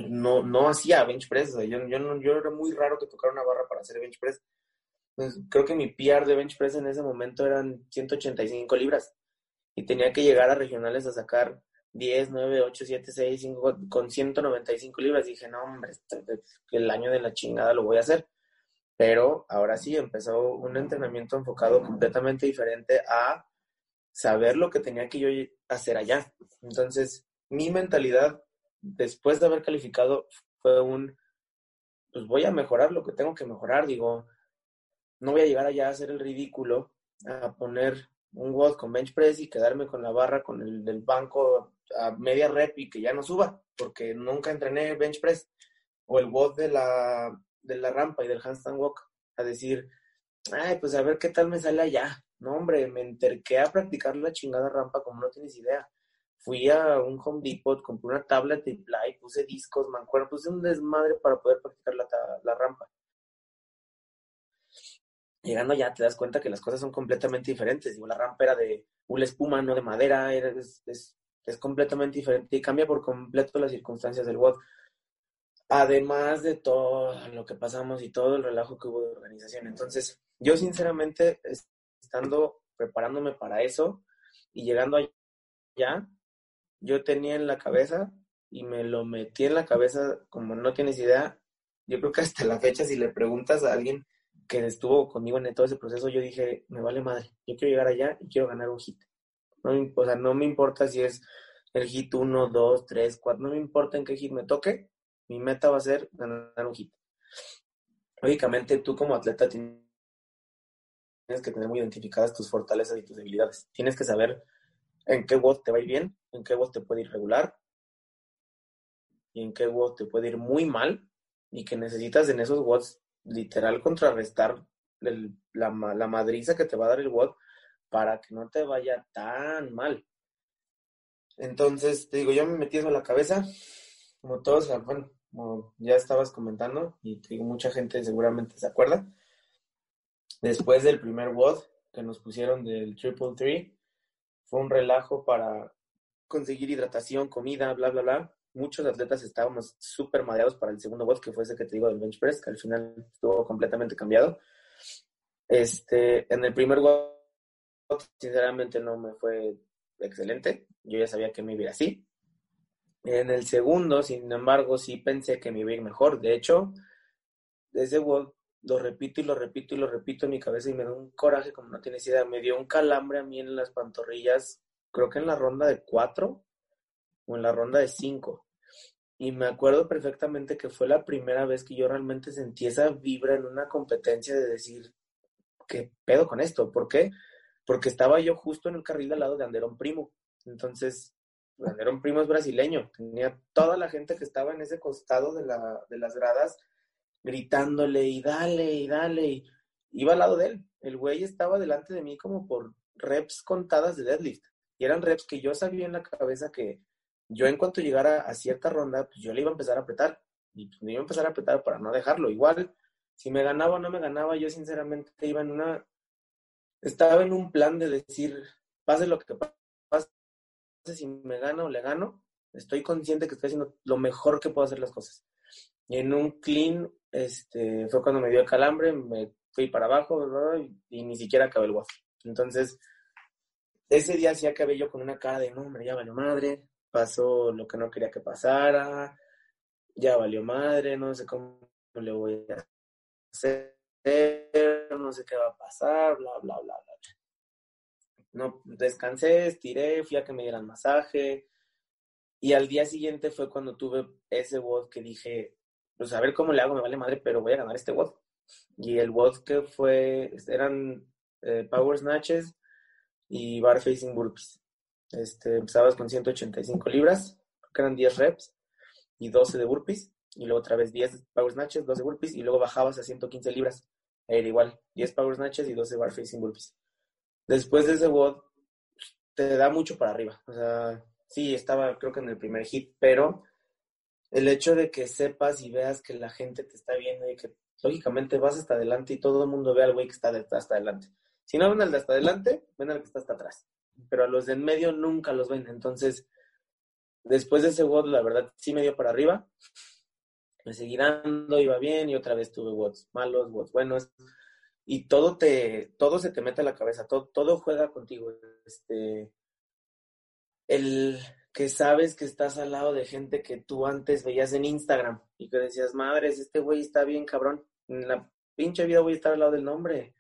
no, no hacía bench press. yo, yo, no, yo era muy raro que tocara una barra para hacer bench press. Pues, creo que mi PR de bench press en ese momento eran 185 libras y tenía que llegar a regionales a sacar 10, 9, 8, 7, 6, 5, con 195 libras. dije, no, hombre, el año de la chingada lo voy a hacer. Pero ahora sí empezó un entrenamiento enfocado completamente diferente a saber lo que tenía que yo hacer allá. Entonces, mi mentalidad después de haber calificado fue un, pues voy a mejorar lo que tengo que mejorar. Digo, no voy a llegar allá a hacer el ridículo, a poner un WOD con bench press y quedarme con la barra con el del banco a media rep y que ya no suba, porque nunca entrené bench press o el WOD de la, de la rampa y del handstand walk a decir, ay, pues a ver qué tal me sale allá. No, hombre, me enterqué a practicar la chingada rampa como no tienes idea. Fui a un Home Depot, compré una tabla de play, puse discos, mancuerna, puse un desmadre para poder practicar la, la rampa llegando ya te das cuenta que las cosas son completamente diferentes. Digo, la rampa era de una espuma, no de madera, es, es, completamente diferente y cambia por completo las circunstancias del WOD. Además de todo lo que pasamos y todo el relajo que hubo de organización. Entonces, yo sinceramente, estando preparándome para eso y llegando allá, yo tenía en la cabeza y me lo metí en la cabeza como no tienes idea. Yo creo que hasta la fecha, si le preguntas a alguien que estuvo conmigo en todo ese proceso, yo dije, me vale madre, yo quiero llegar allá y quiero ganar un hit. No, o sea, no me importa si es el hit 1, 2, 3, 4, no me importa en qué hit me toque, mi meta va a ser ganar un hit. Lógicamente, tú como atleta tienes que tener muy identificadas tus fortalezas y tus debilidades. Tienes que saber en qué WOD te va a ir bien, en qué WOD te puede ir regular y en qué WOD te puede ir muy mal y que necesitas en esos WODs literal contrarrestar la, la madriza que te va a dar el WOD para que no te vaya tan mal. Entonces, te digo, yo me metí eso a la cabeza, como todos, bueno, como ya estabas comentando, y digo, mucha gente seguramente se acuerda. Después del primer WOD que nos pusieron del Triple Three, fue un relajo para conseguir hidratación, comida, bla, bla, bla. Muchos atletas estábamos súper mareados para el segundo WOD, que fue ese que te digo del bench press, que al final estuvo completamente cambiado. Este, en el primer WOD, sinceramente no me fue excelente. Yo ya sabía que me iba a ir así. En el segundo, sin embargo, sí pensé que me iba a ir mejor. De hecho, ese WOD lo repito y lo repito y lo repito en mi cabeza y me da un coraje como no tienes idea. Me dio un calambre a mí en las pantorrillas, creo que en la ronda de cuatro o en la ronda de cinco. Y me acuerdo perfectamente que fue la primera vez que yo realmente sentí esa vibra en una competencia de decir, ¿qué pedo con esto? ¿Por qué? Porque estaba yo justo en el carril al lado de Anderón Primo. Entonces, Anderón Primo es brasileño. Tenía toda la gente que estaba en ese costado de, la, de las gradas gritándole y dale y dale. Y iba al lado de él. El güey estaba delante de mí como por reps contadas de deadlift. Y eran reps que yo sabía en la cabeza que yo en cuanto llegara a cierta ronda, pues yo le iba a empezar a apretar. Y pues me iba a empezar a apretar para no dejarlo. Igual, si me ganaba o no me ganaba, yo sinceramente iba en una... Estaba en un plan de decir, pase lo que pase, si me gano o le gano, estoy consciente que estoy haciendo lo mejor que puedo hacer las cosas. Y en un clean este, fue cuando me dio el calambre, me fui para abajo y, ni siquiera acabé el WAF. Entonces, ese día sí acabé yo con una cara de, no, hombre, ya valió madre, pasó lo que no quería que pasara, ya valió madre, no sé cómo le voy a hacer, no sé qué va a pasar, bla, bla, bla, bla. No, descansé, estiré, fui a que me dieran masaje, y al día siguiente fue cuando tuve ese WOD que dije, pues a ver cómo le hago, me vale madre, pero voy a ganar este WOD. Y el WOD que fue, eran eh, Power Snatches y Bar Facing Burpees. Este, empezabas con 185 libras, que eran 10 reps y 12 de burpees, y luego otra vez 10 Power Snatches, 12 burpees, y luego bajabas a 115 libras. Era igual, 10 Power Snatches y 12 Bar Facing Burpees. Después de ese WOD, te da mucho para arriba. O sea, sí, estaba creo que en el primer hit, pero el hecho de que sepas y veas que la gente te está viendo y que lógicamente vas hasta adelante y todo el mundo ve al güey que está hasta adelante. Si no ven al de hasta adelante, ven al que está hasta atrás. Pero a los de en medio nunca los ven. Entonces, después de ese WOD, la verdad sí me dio para arriba. Me seguí dando, iba bien y otra vez tuve WODs malos, WODs buenos. Y todo te, todo se te mete a la cabeza, todo, todo juega contigo. Este, el, que sabes que estás al lado de gente que tú antes veías en Instagram y que decías, madres, este güey está bien cabrón. En la pinche vida voy a estar al lado del nombre.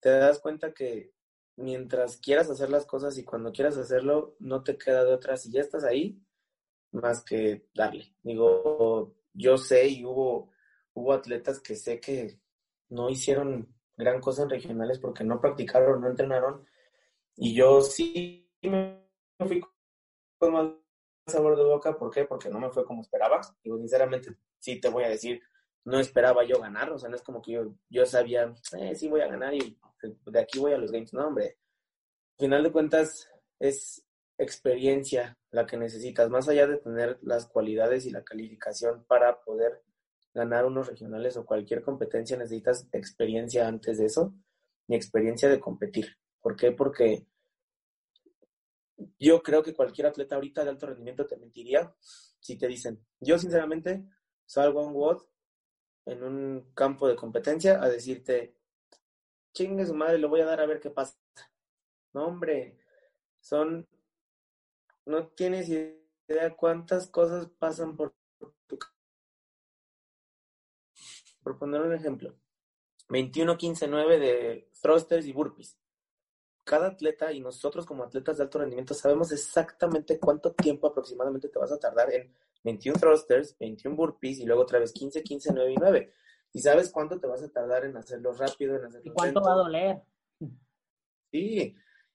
Te das cuenta que mientras quieras hacer las cosas y cuando quieras hacerlo, no te queda de otra. Si ya estás ahí, más que darle. Digo, yo sé y hubo, hubo atletas que sé que no hicieron gran cosa en regionales porque no practicaron, no entrenaron. Y yo sí me fui con más sabor de boca. ¿Por qué? Porque no me fue como esperaba. Digo, sinceramente, sí te voy a decir, no esperaba yo ganar. O sea, no es como que yo, yo sabía, eh, sí voy a ganar y de aquí voy a los games. No, hombre. Al final de cuentas, es experiencia la que necesitas. Más allá de tener las cualidades y la calificación para poder ganar unos regionales o cualquier competencia, necesitas experiencia antes de eso, ni experiencia de competir. ¿Por qué? Porque yo creo que cualquier atleta ahorita de alto rendimiento te mentiría si te dicen, yo sinceramente salgo a un WOD en un campo de competencia a decirte, chingue su madre, lo voy a dar a ver qué pasa. No, hombre, son, no tienes idea cuántas cosas pasan por tu Por poner un ejemplo, 21, 15, 9 de thrusters y burpees. Cada atleta y nosotros como atletas de alto rendimiento sabemos exactamente cuánto tiempo aproximadamente te vas a tardar en 21 thrusters, 21 burpees y luego otra vez 15, 15, 9 y 9. Y sabes cuánto te vas a tardar en hacerlo rápido, en hacerlo ¿Y cuánto va a doler? Sí,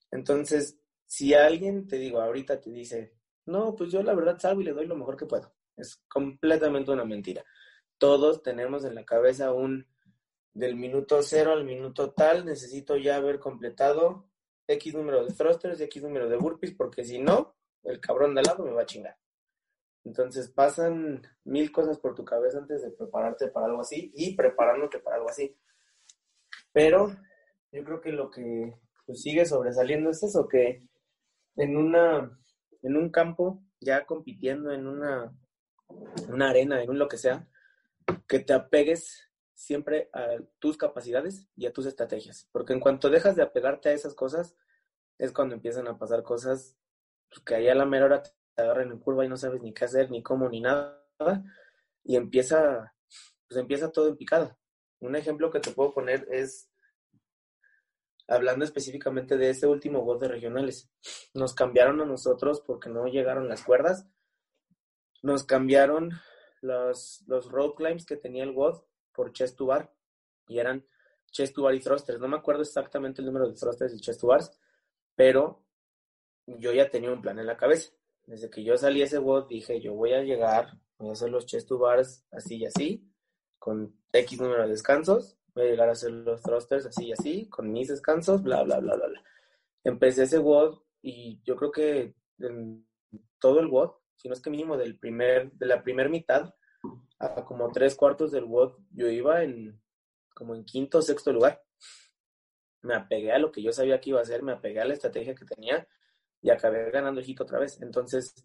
entonces, si alguien te digo, ahorita te dice, no, pues yo la verdad salgo y le doy lo mejor que puedo, es completamente una mentira. Todos tenemos en la cabeza un del minuto cero al minuto tal, necesito ya haber completado X número de thrusters, X número de burpees, porque si no, el cabrón de al lado me va a chingar. Entonces pasan mil cosas por tu cabeza antes de prepararte para algo así y preparándote para algo así. Pero yo creo que lo que pues, sigue sobresaliendo es eso, que en una en un campo, ya compitiendo en una, una arena, en un lo que sea, que te apegues siempre a tus capacidades y a tus estrategias. Porque en cuanto dejas de apegarte a esas cosas, es cuando empiezan a pasar cosas pues, que ahí a la mera hora te agarran en curva y no sabes ni qué hacer, ni cómo, ni nada. Y empieza, pues empieza todo en picada. Un ejemplo que te puedo poner es, hablando específicamente de ese último WOD de regionales, nos cambiaron a nosotros porque no llegaron las cuerdas. Nos cambiaron los, los road climbs que tenía el WOD por chest to bar y eran chest to bar y thrusters. No me acuerdo exactamente el número de thrusters y chest to bars, pero yo ya tenía un plan en la cabeza. Desde que yo salí ese WOD dije, yo voy a llegar, voy a hacer los chest to bars así y así, con X número de descansos, voy a llegar a hacer los thrusters así y así, con mis descansos, bla, bla, bla, bla, bla. Empecé ese WOD y yo creo que en todo el WOD, si no es que mínimo del primer, de la primera mitad, a como tres cuartos del WOD, yo iba en como en quinto o sexto lugar. Me apegué a lo que yo sabía que iba a hacer, me apegué a la estrategia que tenía y acabé ganando el hit otra vez. Entonces,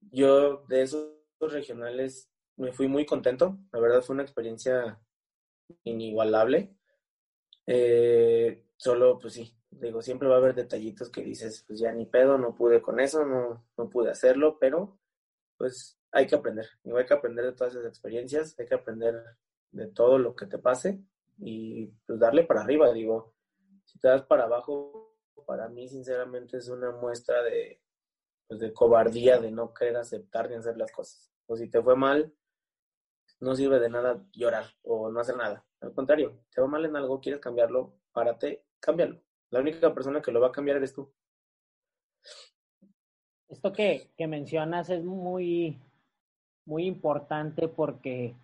yo de esos regionales me fui muy contento. La verdad fue una experiencia inigualable. Eh, solo, pues sí, digo, siempre va a haber detallitos que dices, pues ya ni pedo, no pude con eso, no, no pude hacerlo, pero pues hay que aprender. Hay que aprender de todas esas experiencias, hay que aprender de todo lo que te pase y pues darle para arriba. Digo, si te das para abajo, para mí sinceramente es una muestra de, pues, de cobardía, de no querer aceptar ni hacer las cosas. O si te fue mal, no sirve de nada llorar o no hacer nada. Al contrario, te va mal en algo, quieres cambiarlo, párate, cámbialo. La única persona que lo va a cambiar eres tú. Esto que, que mencionas es muy, muy importante porque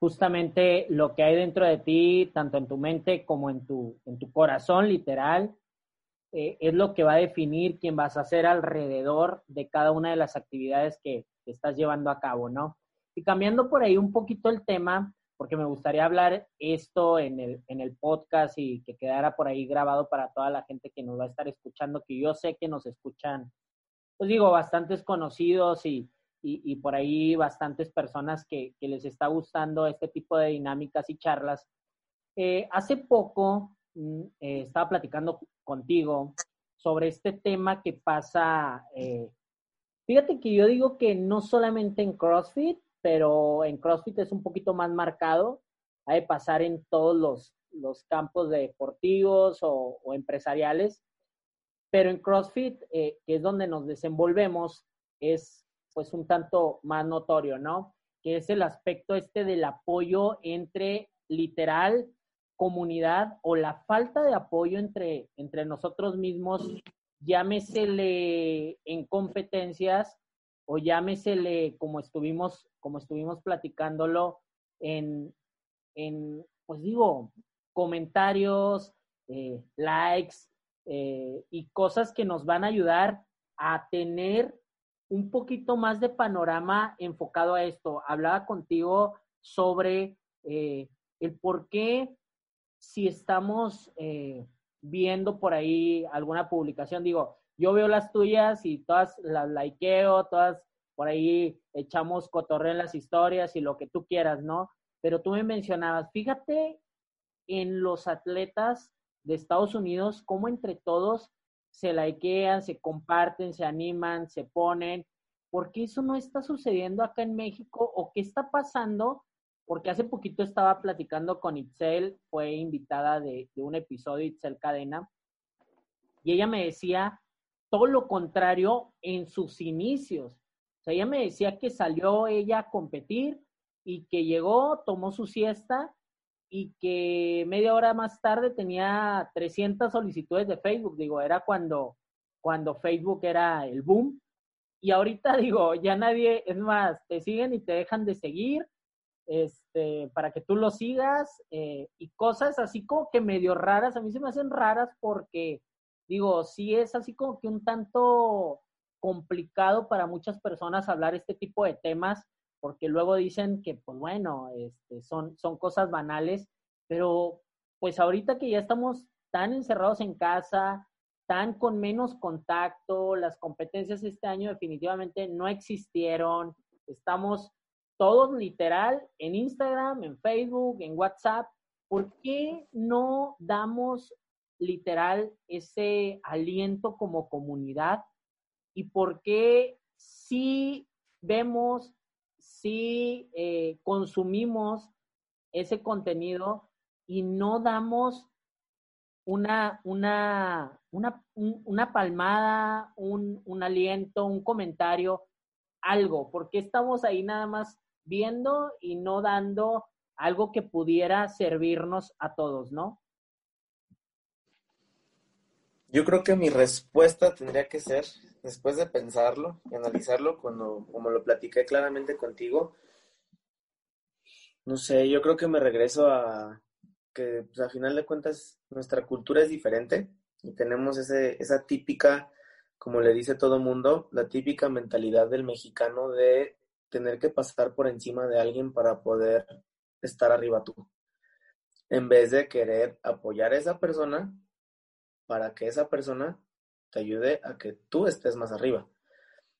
justamente lo que hay dentro de ti, tanto en tu mente como en tu, en tu corazón, literal, eh, es lo que va a definir quién vas a ser alrededor de cada una de las actividades que, estás llevando a cabo, ¿no? Y cambiando por ahí un poquito el tema, porque me gustaría hablar esto en el, en el podcast y que quedara por ahí grabado para toda la gente que nos va a estar escuchando, que yo sé que nos escuchan, pues digo, bastantes conocidos y, y, por ahí bastantes personas que, les está gustando este tipo de dinámicas y charlas. Eh, hace poco mm, eh, estaba platicando contigo sobre este tema que pasa. Eh, fíjate que yo digo que no solamente en CrossFit, pero en CrossFit es un poquito más marcado. Hay de pasar en todos los, los campos deportivos o, o, empresariales. Pero en CrossFit, eh, que es donde nos desenvolvemos, es pues un tanto más notorio, ¿no? Que es el aspecto este del apoyo entre literal comunidad o la falta de apoyo entre, entre nosotros mismos, llámesele en competencias o llámesele como estuvimos, como estuvimos platicándolo en, en pues digo, comentarios, eh, likes eh, y cosas que nos van a ayudar a tener un poquito más de panorama enfocado a esto. Hablaba contigo sobre eh, el por qué si estamos eh, viendo por ahí alguna publicación, digo, yo veo las tuyas y todas las likeo, todas por ahí echamos cotorre en las historias y lo que tú quieras, ¿no? Pero tú me mencionabas, fíjate en los atletas de Estados Unidos, cómo entre todos se likean, se comparten, se animan, se ponen. ¿por qué eso no está sucediendo acá en México o qué está pasando? Porque hace poquito estaba platicando con Itzel, fue invitada de, de un episodio, Itzel Cadena, y ella me decía todo lo contrario en sus inicios. O sea, ella me decía que salió ella a competir y que llegó, tomó su siesta y que media hora más tarde tenía 300 solicitudes de Facebook. Digo, era cuando, cuando Facebook era el boom. Y ahorita digo, ya nadie, es más, te siguen y te dejan de seguir este, para que tú lo sigas eh, y cosas así como que medio raras. A mí se me hacen raras porque, digo, sí es así como que un tanto complicado para muchas personas hablar este tipo de temas porque luego dicen que, pues bueno, este, son, son cosas banales, pero pues ahorita que ya estamos tan encerrados en casa, tan con menos contacto, las competencias este año definitivamente no existieron, estamos todos literal en Instagram, en Facebook, en WhatsApp, ¿por qué no damos literal ese aliento como comunidad? ¿Y por qué si vemos si eh, consumimos ese contenido y no damos una, una, una, una palmada, un, un, aliento, un comentario, algo, porque estamos ahí nada más viendo y no dando algo que pudiera servirnos a todos, ¿no? Yo creo que mi respuesta tendría que ser después de pensarlo y analizarlo, cuando, como lo platiqué claramente contigo, no sé, yo creo que me regreso a que pues, a final de cuentas nuestra cultura es diferente y tenemos ese, esa típica, como le dice todo mundo, la típica mentalidad del mexicano de tener que pasar por encima de alguien para poder estar arriba tú. En vez de querer apoyar a esa persona para que esa persona te ayude a que tú estés más arriba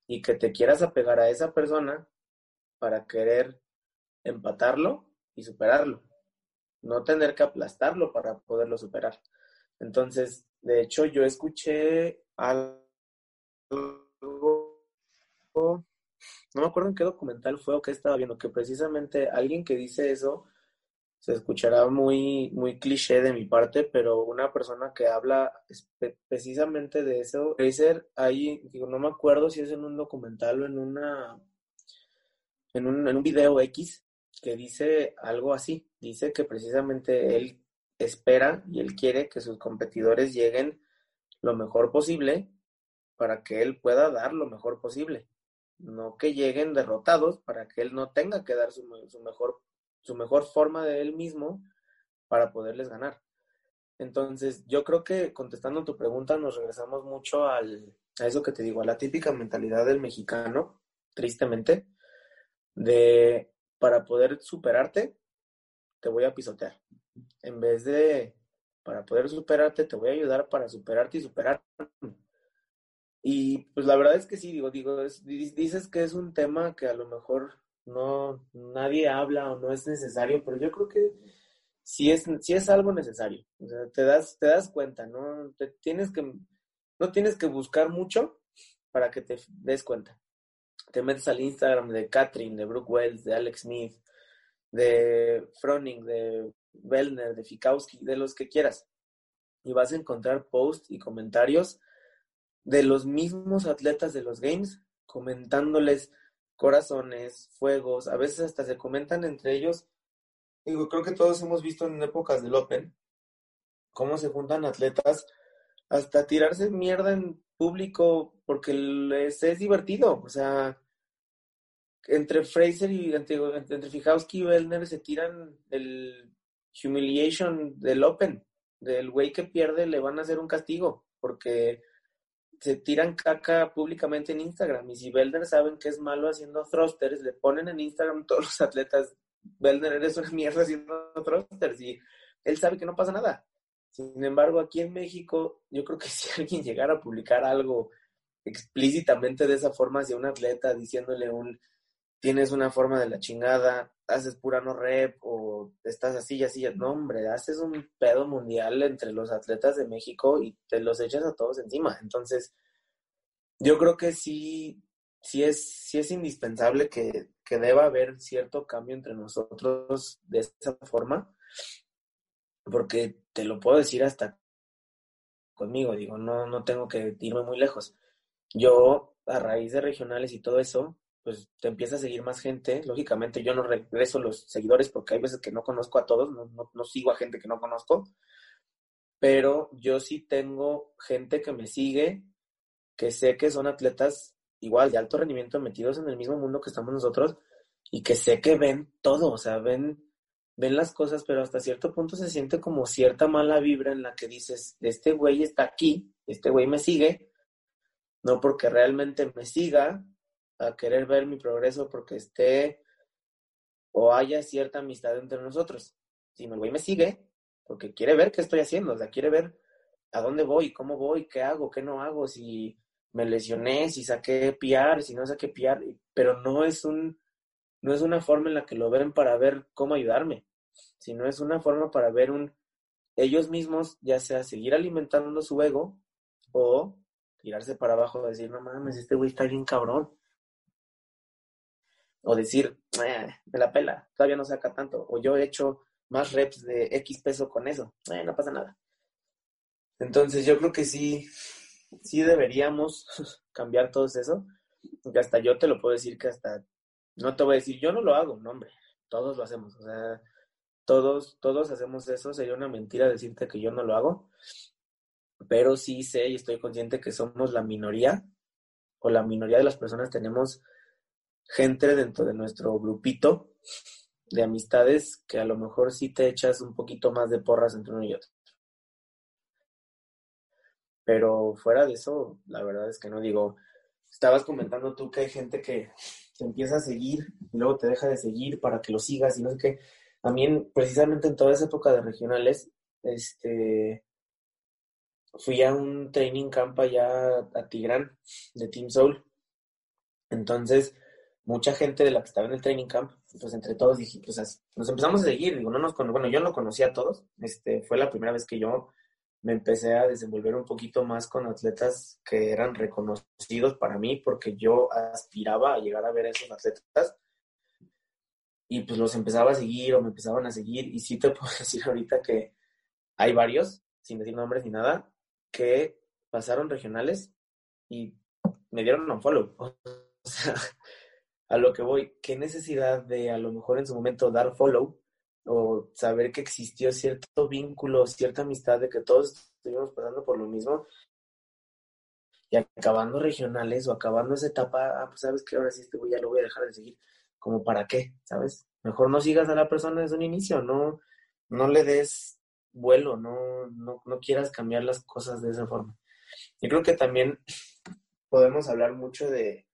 y que te quieras apegar a esa persona para querer empatarlo y superarlo, no tener que aplastarlo para poderlo superar. Entonces, de hecho, yo escuché algo, no me acuerdo en qué documental fue o qué estaba viendo, que precisamente alguien que dice eso se escuchará muy, muy cliché de mi parte, pero una persona que habla precisamente de eso, Razer, ahí, no me acuerdo si es en un documental o en una, en un, en un video X, que dice algo así, dice que precisamente él espera y él quiere que sus competidores lleguen lo mejor posible para que él pueda dar lo mejor posible, no que lleguen derrotados para que él no tenga que dar su, su mejor su mejor forma de él mismo para poderles ganar. Entonces, yo creo que contestando tu pregunta, nos regresamos mucho al, a eso que te digo, a la típica mentalidad del mexicano, tristemente, de para poder superarte, te voy a pisotear. En vez de para poder superarte, te voy a ayudar para superarte y superar. Y pues la verdad es que sí, digo, digo, dices que es un tema que a lo mejor no, nadie habla o no es necesario, pero yo creo que sí es, sí es algo necesario. Te das, te das cuenta, ¿no? Te tienes que, no tienes que buscar mucho para que te des cuenta. Te metes al Instagram de Catherine, de Brooke Wells, de Alex Smith, de Froning, de Bellner, de Fikowski, de los que quieras. Y vas a encontrar posts y comentarios de los mismos atletas de los games comentándoles corazones, fuegos, a veces hasta se comentan entre ellos. Digo, creo que todos hemos visto en épocas del Open cómo se juntan atletas hasta tirarse mierda en público porque les es divertido. O sea, entre Fraser y entre, entre Fijowski y Bellner se tiran el humiliation del Open. Del güey que pierde le van a hacer un castigo porque se tiran caca públicamente en Instagram. Y si Belner saben que es malo haciendo thrusters, le ponen en Instagram todos los atletas, Belner eres una mierda haciendo thrusters. Y él sabe que no pasa nada. Sin embargo, aquí en México, yo creo que si alguien llegara a publicar algo explícitamente de esa forma hacia un atleta, diciéndole un, tienes una forma de la chingada, haces pura no rep o estás así y así. No, hombre, haces un pedo mundial entre los atletas de México y te los echas a todos encima. Entonces, yo creo que sí, sí es, sí es indispensable que, que deba haber cierto cambio entre nosotros de esa forma, porque te lo puedo decir hasta conmigo, digo, no, no tengo que irme muy lejos. Yo, a raíz de regionales y todo eso, pues te empieza a seguir más gente. Lógicamente yo no regreso los seguidores porque hay veces que no conozco a todos, no, no, no sigo a gente que no conozco, pero yo sí tengo gente que me sigue, que sé que son atletas igual de alto rendimiento metidos en el mismo mundo que estamos nosotros y que sé que ven todo, o sea, ven ven las cosas, pero hasta cierto punto se siente como cierta mala vibra en la que dices, este güey está aquí, este güey me sigue, no porque realmente me siga a querer ver mi progreso porque esté o haya cierta amistad entre nosotros, sino el güey me sigue porque quiere ver qué estoy haciendo, o sea, quiere ver a dónde voy, cómo voy, qué hago, qué no hago, si me lesioné, si saqué piar, si no saqué piar, pero no es un no es una forma en la que lo ven para ver cómo ayudarme sino es una forma para ver un ellos mismos, ya sea seguir alimentando su ego o tirarse para abajo decir, no mames, este güey está bien cabrón. O decir, eh, me la pela, todavía no saca tanto. O yo he hecho más reps de X peso con eso. Eh, no pasa nada. Entonces yo creo que sí, sí deberíamos cambiar todo eso. Porque hasta yo te lo puedo decir que hasta, no te voy a decir, yo no lo hago, no hombre, todos lo hacemos. O sea, todos, todos hacemos eso, sería una mentira decirte que yo no lo hago, pero sí sé y estoy consciente que somos la minoría o la minoría de las personas tenemos gente dentro de nuestro grupito de amistades que a lo mejor sí te echas un poquito más de porras entre uno y otro. Pero fuera de eso, la verdad es que no digo, estabas comentando tú que hay gente que te empieza a seguir y luego te deja de seguir para que lo sigas y no sé qué. También, precisamente en toda esa época de regionales, este, fui a un training camp allá a Tigrán de Team Soul. Entonces, mucha gente de la que estaba en el training camp, pues entre todos dije, pues nos empezamos a seguir, digo, no nos bueno, yo no conocía a todos, este, fue la primera vez que yo me empecé a desenvolver un poquito más con atletas que eran reconocidos para mí, porque yo aspiraba a llegar a ver a esos atletas y pues los empezaba a seguir o me empezaban a seguir y sí te puedo decir ahorita que hay varios, sin decir nombres ni nada, que pasaron regionales y me dieron un follow. O sea, a lo que voy, qué necesidad de a lo mejor en su momento dar follow o saber que existió cierto vínculo, cierta amistad de que todos estuvimos pasando por lo mismo y acabando regionales o acabando esa etapa, ah, pues sabes que ahora sí este voy, ya lo voy a dejar de seguir como para qué, ¿sabes? Mejor no sigas a la persona desde un inicio, no, no le des vuelo, no, no, no quieras cambiar las cosas de esa forma. Yo creo que también podemos hablar mucho de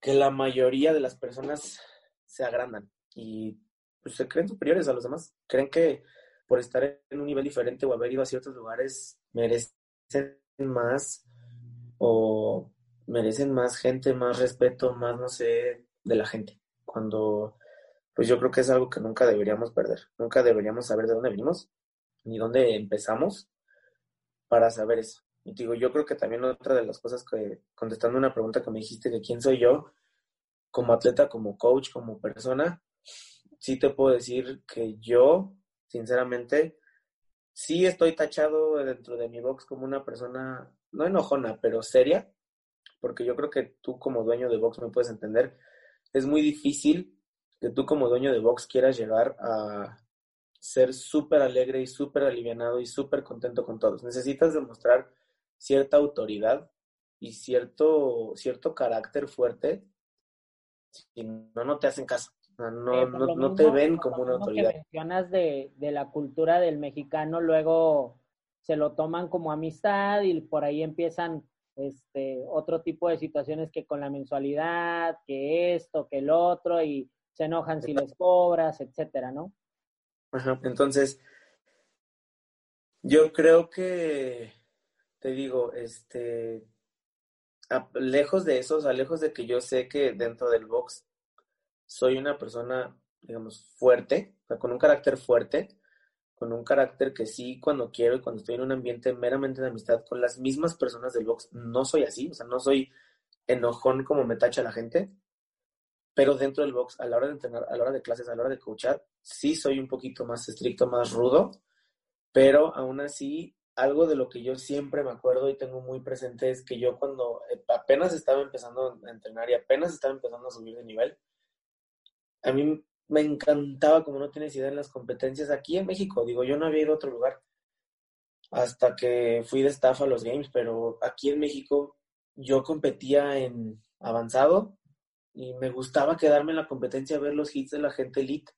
que la mayoría de las personas se agrandan y pues, se creen superiores a los demás. Creen que por estar en un nivel diferente o haber ido a ciertos lugares merecen más o merecen más gente, más respeto, más, no sé, de la gente, cuando pues yo creo que es algo que nunca deberíamos perder, nunca deberíamos saber de dónde venimos, ni dónde empezamos para saber eso. Y digo, yo creo que también otra de las cosas que, contestando una pregunta que me dijiste de quién soy yo, como atleta, como coach, como persona, sí te puedo decir que yo, sinceramente, sí estoy tachado dentro de mi box como una persona, no enojona, pero seria, porque yo creo que tú como dueño de box me puedes entender es muy difícil que tú como dueño de box quieras llegar a ser súper alegre y súper alivianado y súper contento con todos. Necesitas demostrar cierta autoridad y cierto, cierto carácter fuerte, si no, no te hacen caso. No, no, no, te ven como una autoridad. Que mencionas de, de la cultura del mexicano, luego se lo toman como amistad y por ahí empiezan este, otro tipo de situaciones que con la mensualidad, que esto, que el otro, y se enojan si les cobras, etcétera, ¿no? Ajá, entonces, yo creo que, te digo, este, lejos de eso, o lejos de que yo sé que dentro del box soy una persona, digamos, fuerte, con un carácter fuerte, con un carácter que sí cuando quiero y cuando estoy en un ambiente meramente de amistad con las mismas personas del box, no soy así, o sea, no soy enojón como me tacha la gente, pero dentro del box, a la hora de entrenar, a la hora de clases, a la hora de coachar, sí soy un poquito más estricto, más rudo, pero aún así, algo de lo que yo siempre me acuerdo y tengo muy presente es que yo cuando eh, apenas estaba empezando a entrenar y apenas estaba empezando a subir de nivel, a mí me encantaba, como no tienes idea, en las competencias aquí en México. Digo, yo no había ido a otro lugar hasta que fui de staff a los games, pero aquí en México yo competía en avanzado y me gustaba quedarme en la competencia ver los hits de la gente elite.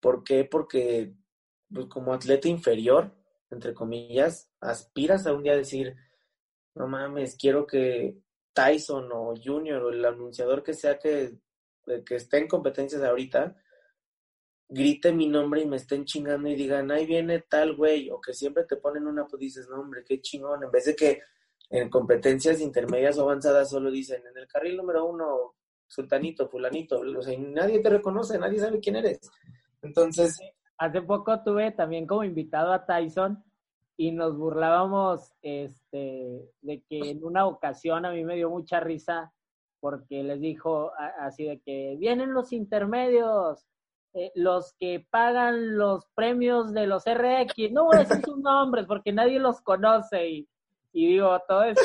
¿Por qué? Porque pues, como atleta inferior, entre comillas, aspiras a un día decir, no mames, quiero que Tyson o Junior o el anunciador que sea que, que esté en competencias ahorita, grite mi nombre y me estén chingando y digan, ahí viene tal güey, o que siempre te ponen una, pues dices, no hombre, qué chingón, en vez de que en competencias intermedias o avanzadas solo dicen, en el carril número uno, sultanito, fulanito, o sea, nadie te reconoce, nadie sabe quién eres. Entonces... Hace poco tuve también como invitado a Tyson y nos burlábamos este, de que en una ocasión a mí me dio mucha risa porque les dijo así de que vienen los intermedios, eh, los que pagan los premios de los RX, no voy a decir sus nombres porque nadie los conoce y, digo, todo esto,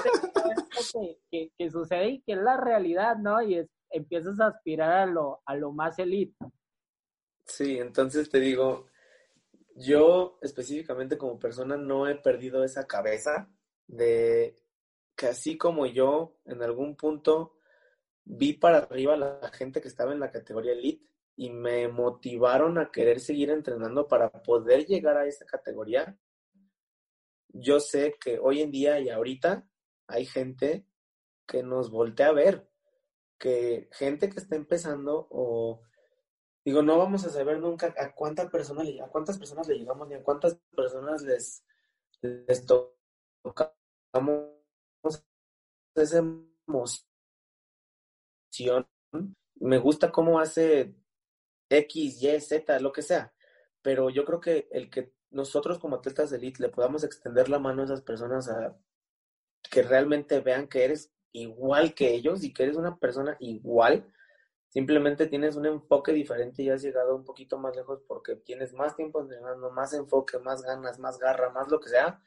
que, que, sucede y que es la realidad, ¿no? Y es, empiezas a aspirar a lo, a lo más elite. Sí, entonces te digo, yo específicamente como persona no he perdido esa cabeza de que así como yo en algún punto vi para arriba a la gente que estaba en la categoría elite y me motivaron a querer seguir entrenando para poder llegar a esa categoría. Yo sé que hoy en día y ahorita hay gente que nos voltea a ver, que gente que está empezando o digo, no vamos a saber nunca a cuántas personas a cuántas personas le llegamos ni a cuántas personas les, les tocamos esa emoción. Me gusta cómo hace X, Y, Z, lo que sea. Pero yo creo que el que nosotros como atletas de elite le podamos extender la mano a esas personas a que realmente vean que eres igual que ellos y que eres una persona igual, simplemente tienes un enfoque diferente y has llegado un poquito más lejos porque tienes más tiempo entrenando, más enfoque, más ganas, más garra, más lo que sea,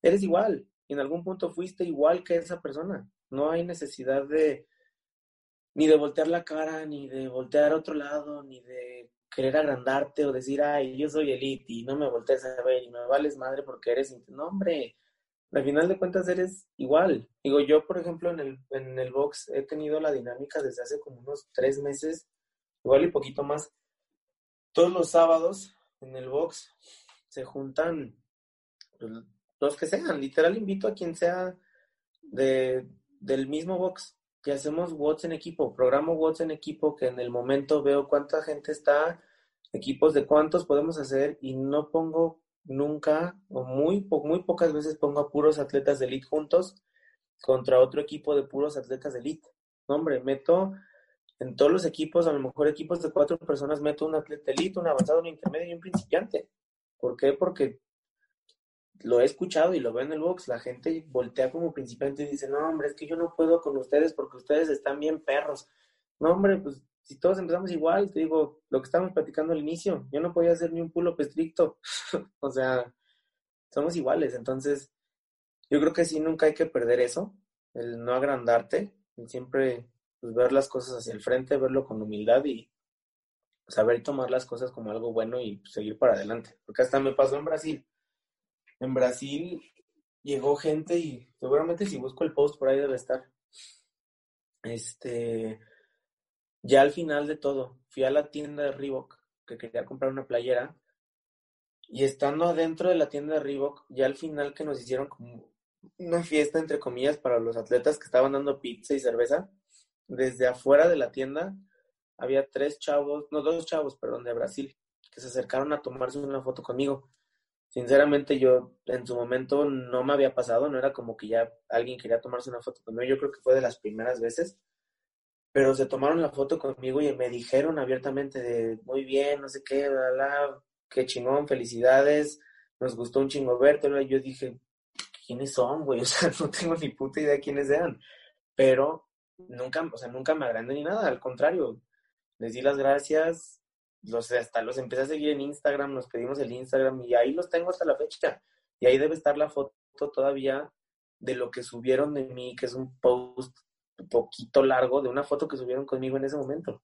eres igual. Y en algún punto fuiste igual que esa persona. No hay necesidad de, ni de voltear la cara, ni de voltear a otro lado, ni de querer agrandarte o decir, ay, yo soy elite y no me voltees a ver y me vales madre porque eres... No, hombre, al final de cuentas eres igual. Digo, yo, por ejemplo, en el, en el box he tenido la dinámica desde hace como unos tres meses, igual y poquito más. Todos los sábados en el box se juntan pues, los que sean. Literal invito a quien sea de, del mismo box que hacemos WOTS en equipo, programo WOTS en equipo, que en el momento veo cuánta gente está, equipos de cuántos podemos hacer y no pongo nunca o muy, muy pocas veces pongo a puros atletas de elite juntos contra otro equipo de puros atletas de elite. hombre, meto en todos los equipos, a lo mejor equipos de cuatro personas, meto un atleta elite, un avanzado, un intermedio y un principiante. ¿Por qué? Porque lo he escuchado y lo veo en el box, la gente voltea como principiante y dice, no, hombre, es que yo no puedo con ustedes porque ustedes están bien perros. No, hombre, pues si todos empezamos igual, te digo, lo que estábamos platicando al inicio, yo no podía hacer ni un pull-up estricto. o sea, somos iguales. Entonces, yo creo que sí, nunca hay que perder eso, el no agrandarte, el siempre pues, ver las cosas hacia el frente, verlo con humildad y saber tomar las cosas como algo bueno y seguir para adelante. Porque hasta me pasó en Brasil en Brasil llegó gente y seguramente si busco el post por ahí debe estar. Este, ya al final de todo, fui a la tienda de Reebok que quería comprar una playera y estando adentro de la tienda de Reebok, ya al final que nos hicieron como una fiesta entre comillas para los atletas que estaban dando pizza y cerveza, desde afuera de la tienda había tres chavos, no dos chavos, perdón, de Brasil, que se acercaron a tomarse una foto conmigo. Sinceramente yo en su momento no me había pasado, no era como que ya alguien quería tomarse una foto conmigo, yo creo que fue de las primeras veces, pero se tomaron la foto conmigo y me dijeron abiertamente de muy bien, no sé qué, bla, qué chingón, felicidades, nos gustó un chingo verte, yo dije, ¿quiénes son, güey? O sea, no tengo ni puta idea de quiénes sean, pero nunca, o sea, nunca me agrandé ni nada, al contrario, les di las gracias, los, hasta los empecé a seguir en Instagram, nos pedimos el Instagram y ahí los tengo hasta la fecha. Y ahí debe estar la foto todavía de lo que subieron de mí, que es un post poquito largo de una foto que subieron conmigo en ese momento.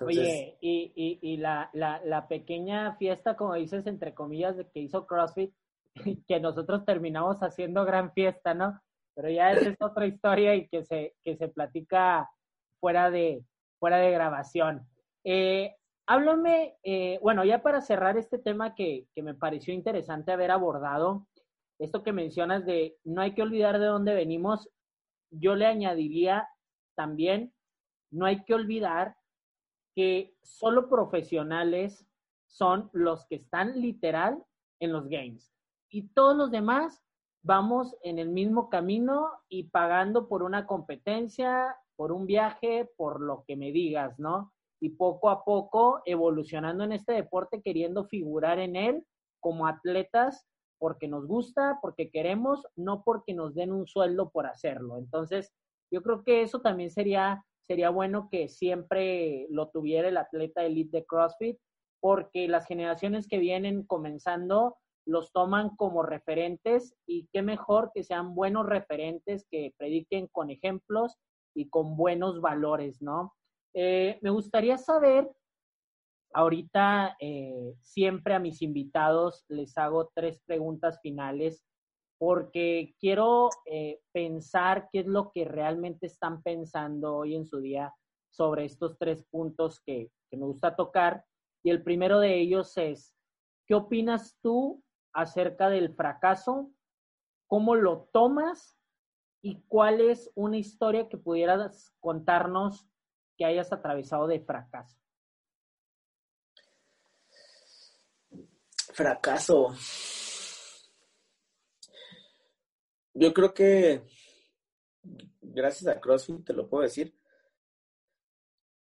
Oye, y, y, y la, la, la, pequeña fiesta, como dices, entre comillas, de que hizo CrossFit, que nosotros terminamos haciendo gran fiesta, ¿no? Pero ya esa es otra historia y que se, que se platica fuera de, fuera de grabación. Eh, háblame, eh, bueno, ya para cerrar este tema que, que me pareció interesante haber abordado, esto que mencionas de no hay que olvidar de dónde venimos, yo le añadiría también, no hay que olvidar que solo profesionales son los que están literal en los games. Y todos los demás vamos en el mismo camino y pagando por una competencia, por un viaje, por lo que me digas, ¿no? Y poco a poco evolucionando en este deporte, queriendo figurar en él como atletas porque nos gusta, porque queremos, no porque nos den un sueldo por hacerlo. Entonces, yo creo que eso también sería, sería bueno que siempre lo tuviera el atleta elite de CrossFit, porque las generaciones que vienen comenzando los toman como referentes y qué mejor que sean buenos referentes que prediquen con ejemplos y con buenos valores, ¿no? Eh, me gustaría saber Ahorita eh, siempre a mis invitados les hago tres preguntas finales porque quiero eh, pensar qué es lo que realmente están pensando hoy en su día sobre estos tres puntos que, que me gusta tocar. Y el primero de ellos es, ¿qué opinas tú acerca del fracaso? ¿Cómo lo tomas? ¿Y cuál es una historia que pudieras contarnos que hayas atravesado de fracaso? Fracaso. Yo creo que gracias a CrossFit te lo puedo decir.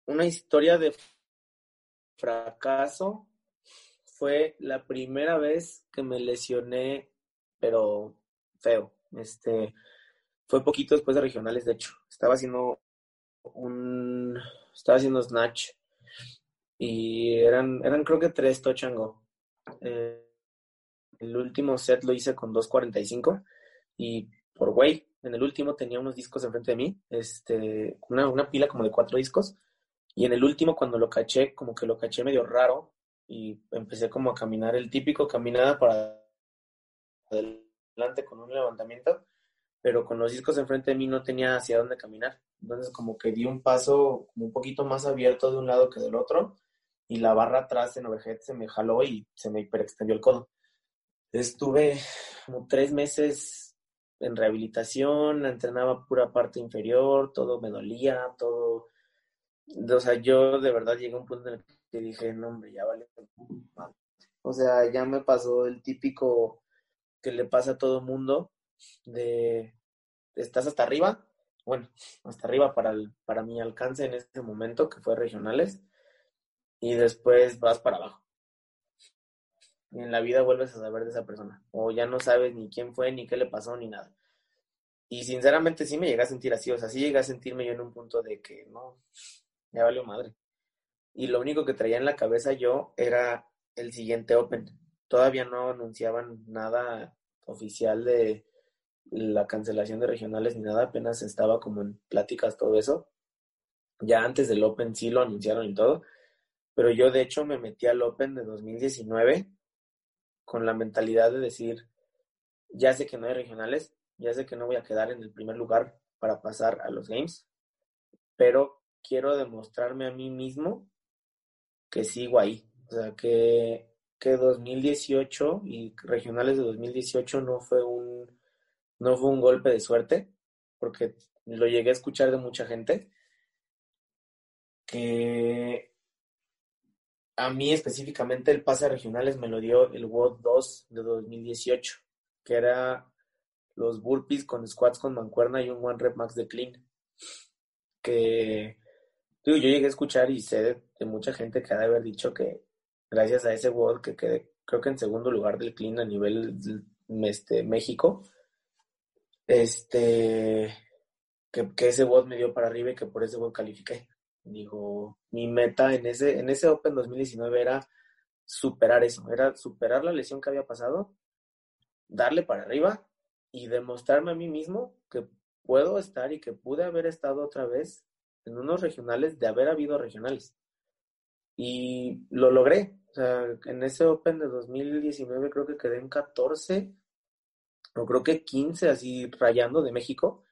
Una historia de fracaso fue la primera vez que me lesioné, pero feo. Este fue poquito después de regionales, de hecho. Estaba haciendo un estaba haciendo snatch y eran eran creo que tres touch and go. Eh, el último set lo hice con 2.45 y por güey, en el último tenía unos discos enfrente de mí, este, una, una pila como de cuatro discos y en el último cuando lo caché, como que lo caché medio raro y empecé como a caminar el típico caminada para adelante con un levantamiento, pero con los discos enfrente de mí no tenía hacia dónde caminar. Entonces como que di un paso como un poquito más abierto de un lado que del otro y la barra atrás en overhead se me jaló y se me hiperextendió el codo. Estuve como tres meses en rehabilitación, entrenaba pura parte inferior, todo me dolía, todo... O sea, yo de verdad llegué a un punto en el que dije, no, hombre, ya vale. O sea, ya me pasó el típico que le pasa a todo mundo de, estás hasta arriba, bueno, hasta arriba para, el, para mi alcance en ese momento, que fue regionales, y después vas para abajo. En la vida vuelves a saber de esa persona. O ya no sabes ni quién fue, ni qué le pasó, ni nada. Y sinceramente sí me llegué a sentir así. O sea, sí llegué a sentirme yo en un punto de que no, ya valió madre. Y lo único que traía en la cabeza yo era el siguiente Open. Todavía no anunciaban nada oficial de la cancelación de regionales ni nada. Apenas estaba como en pláticas todo eso. Ya antes del Open sí lo anunciaron y todo pero yo de hecho me metí al Open de 2019 con la mentalidad de decir, ya sé que no hay regionales, ya sé que no voy a quedar en el primer lugar para pasar a los Games, pero quiero demostrarme a mí mismo que sigo ahí. O sea, que, que 2018 y regionales de 2018 no fue un no fue un golpe de suerte, porque lo llegué a escuchar de mucha gente, que a mí específicamente el pase a regionales me lo dio el WOD 2 de 2018, que era los burpees con squats con mancuerna y un one rep max de clean. Que yo llegué a escuchar y sé de, mucha gente que ha de haber dicho que gracias a ese WOD que quedé creo que en segundo lugar del clean a nivel este, México, este, que, que ese bot me dio para arriba y que por ese bot califiqué. Digo, mi meta en ese, en ese Open 2019 era superar eso, era superar la lesión que había pasado, darle para arriba y demostrarme a mí mismo que puedo estar y que pude haber estado otra vez en unos regionales de haber habido regionales. Y lo logré. O sea, en ese Open de 2019 creo que quedé en 14 o creo que 15 así rayando de México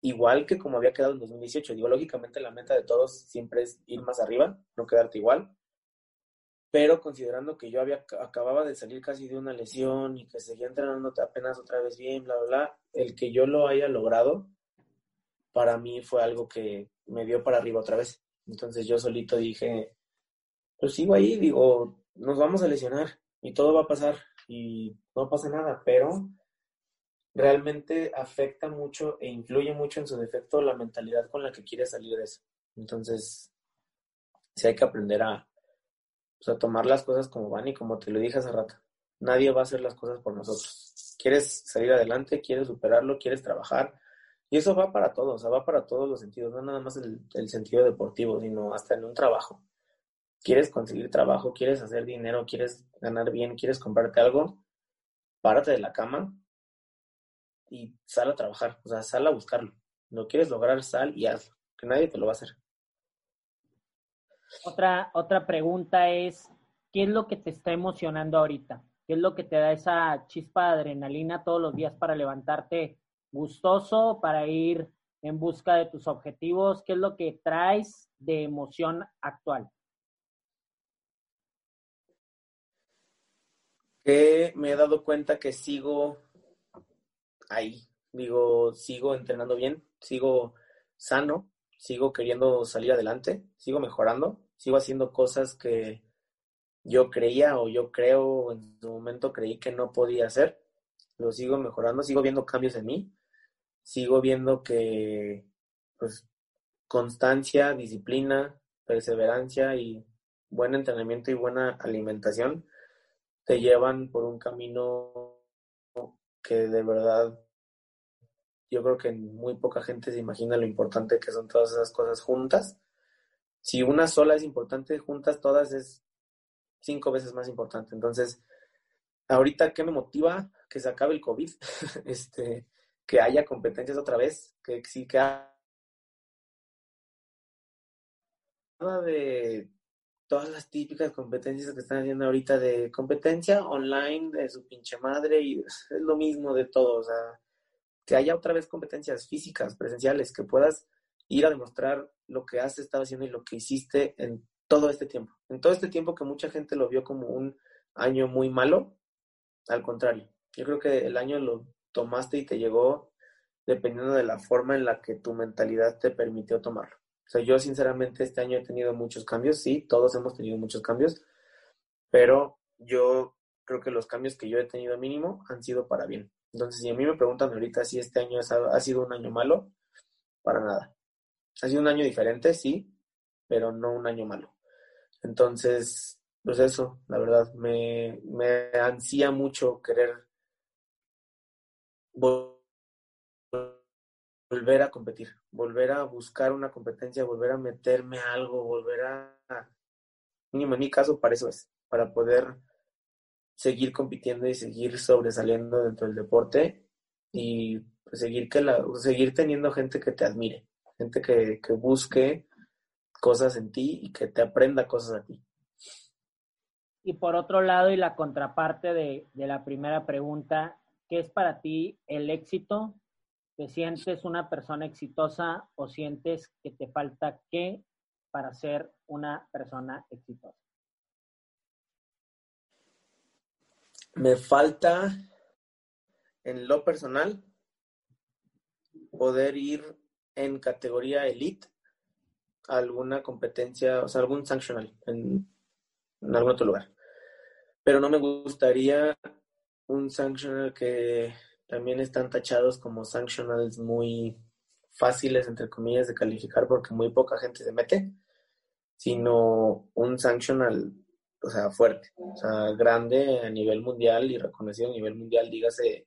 igual que como había quedado en 2018. Digo, lógicamente la meta de todos siempre es ir más arriba, no quedarte igual. Pero considerando que yo había acababa de salir casi de una lesión y que seguía entrenando apenas otra vez bien, bla, bla, bla, el que yo lo haya logrado, para mí fue algo que me dio para arriba otra vez. Entonces yo solito dije, pues sigo ahí, digo, nos vamos a lesionar y todo va a pasar y no pasa nada, pero realmente afecta mucho e influye mucho en su defecto la mentalidad con la que quiere salir de eso. Entonces, sí hay que aprender a, pues, a tomar las cosas como van y como te lo dije hace rato. Nadie va a hacer las cosas por nosotros. Quieres salir adelante, quieres superarlo, quieres trabajar. Y eso va para todos, va para todos los sentidos, no nada más el, el sentido deportivo, sino hasta en un trabajo. Quieres conseguir trabajo, quieres hacer dinero, quieres ganar bien, quieres comprarte algo, párate de la cama, y sal a trabajar, o sea, sal a buscarlo. Lo quieres lograr, sal y hazlo, que nadie te lo va a hacer. Otra, otra pregunta es, ¿qué es lo que te está emocionando ahorita? ¿Qué es lo que te da esa chispa de adrenalina todos los días para levantarte gustoso, para ir en busca de tus objetivos? ¿Qué es lo que traes de emoción actual? Que me he dado cuenta que sigo ahí. Digo, sigo entrenando bien, sigo sano, sigo queriendo salir adelante, sigo mejorando, sigo haciendo cosas que yo creía o yo creo en su momento creí que no podía hacer. Lo sigo mejorando, sigo viendo cambios en mí, sigo viendo que pues constancia, disciplina, perseverancia y buen entrenamiento y buena alimentación te llevan por un camino que de verdad yo creo que muy poca gente se imagina lo importante que son todas esas cosas juntas. Si una sola es importante, juntas todas es cinco veces más importante. Entonces, ahorita, ¿qué me motiva? Que se acabe el COVID, este, que haya competencias otra vez, que sí que nada de todas las típicas competencias que están haciendo ahorita de competencia online de su pinche madre y es lo mismo de todo, o sea, que haya otra vez competencias físicas, presenciales, que puedas ir a demostrar lo que has estado haciendo y lo que hiciste en todo este tiempo. En todo este tiempo que mucha gente lo vio como un año muy malo, al contrario, yo creo que el año lo tomaste y te llegó dependiendo de la forma en la que tu mentalidad te permitió tomarlo. O sea, yo sinceramente este año he tenido muchos cambios, sí, todos hemos tenido muchos cambios, pero yo creo que los cambios que yo he tenido mínimo han sido para bien. Entonces, si a mí me preguntan ahorita si este año ha sido un año malo, para nada. Ha sido un año diferente, sí, pero no un año malo. Entonces, pues eso, la verdad, me, me ansía mucho querer a competir, volver a buscar una competencia, volver a meterme a algo, volver a, mínimo en mi caso, para eso es, para poder seguir compitiendo y seguir sobresaliendo dentro del deporte y pues, seguir, que la, seguir teniendo gente que te admire, gente que, que busque cosas en ti y que te aprenda cosas a ti. Y por otro lado, y la contraparte de, de la primera pregunta, ¿qué es para ti el éxito ¿Te sientes una persona exitosa o sientes que te falta qué para ser una persona exitosa? Me falta en lo personal poder ir en categoría elite a alguna competencia, o sea, algún sanctional en, en algún otro lugar. Pero no me gustaría un sanctional que también están tachados como sanctionals muy fáciles, entre comillas, de calificar porque muy poca gente se mete, sino un sanctional, o sea, fuerte, o sea, grande a nivel mundial y reconocido a nivel mundial, dígase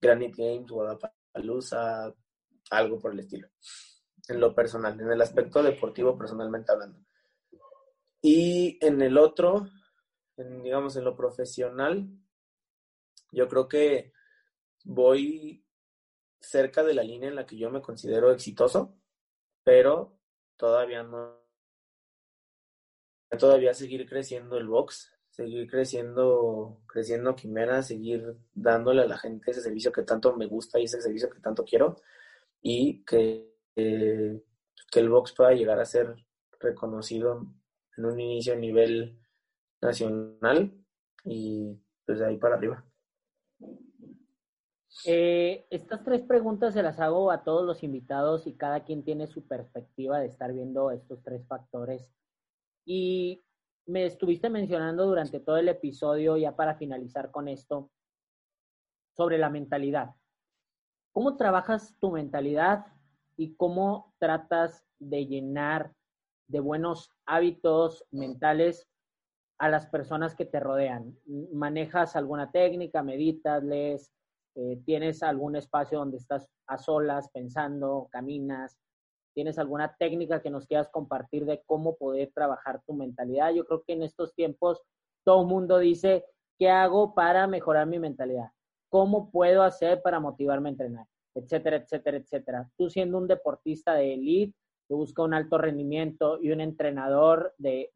Granite Games, Guadalajara, algo por el estilo, en lo personal, en el aspecto deportivo personalmente hablando. Y en el otro, digamos, en lo profesional, yo creo que voy cerca de la línea en la que yo me considero exitoso, pero todavía no. Todavía seguir creciendo el box, seguir creciendo, creciendo Quimera, seguir dándole a la gente ese servicio que tanto me gusta y ese servicio que tanto quiero y que, que el box pueda llegar a ser reconocido en un inicio a nivel nacional y pues de ahí para arriba. Eh, estas tres preguntas se las hago a todos los invitados y cada quien tiene su perspectiva de estar viendo estos tres factores. Y me estuviste mencionando durante todo el episodio, ya para finalizar con esto, sobre la mentalidad. ¿Cómo trabajas tu mentalidad y cómo tratas de llenar de buenos hábitos mentales a las personas que te rodean? ¿Manejas alguna técnica, meditas, lees, eh, tienes algún espacio donde estás a solas, pensando, caminas? ¿Tienes alguna técnica que nos quieras compartir de cómo poder trabajar tu mentalidad? Yo creo que en estos tiempos todo el mundo dice, ¿qué hago para mejorar mi mentalidad? ¿Cómo puedo hacer para motivarme a entrenar? Etcétera, etcétera, etcétera. Tú siendo un deportista de elite, que busca un alto rendimiento y un entrenador de,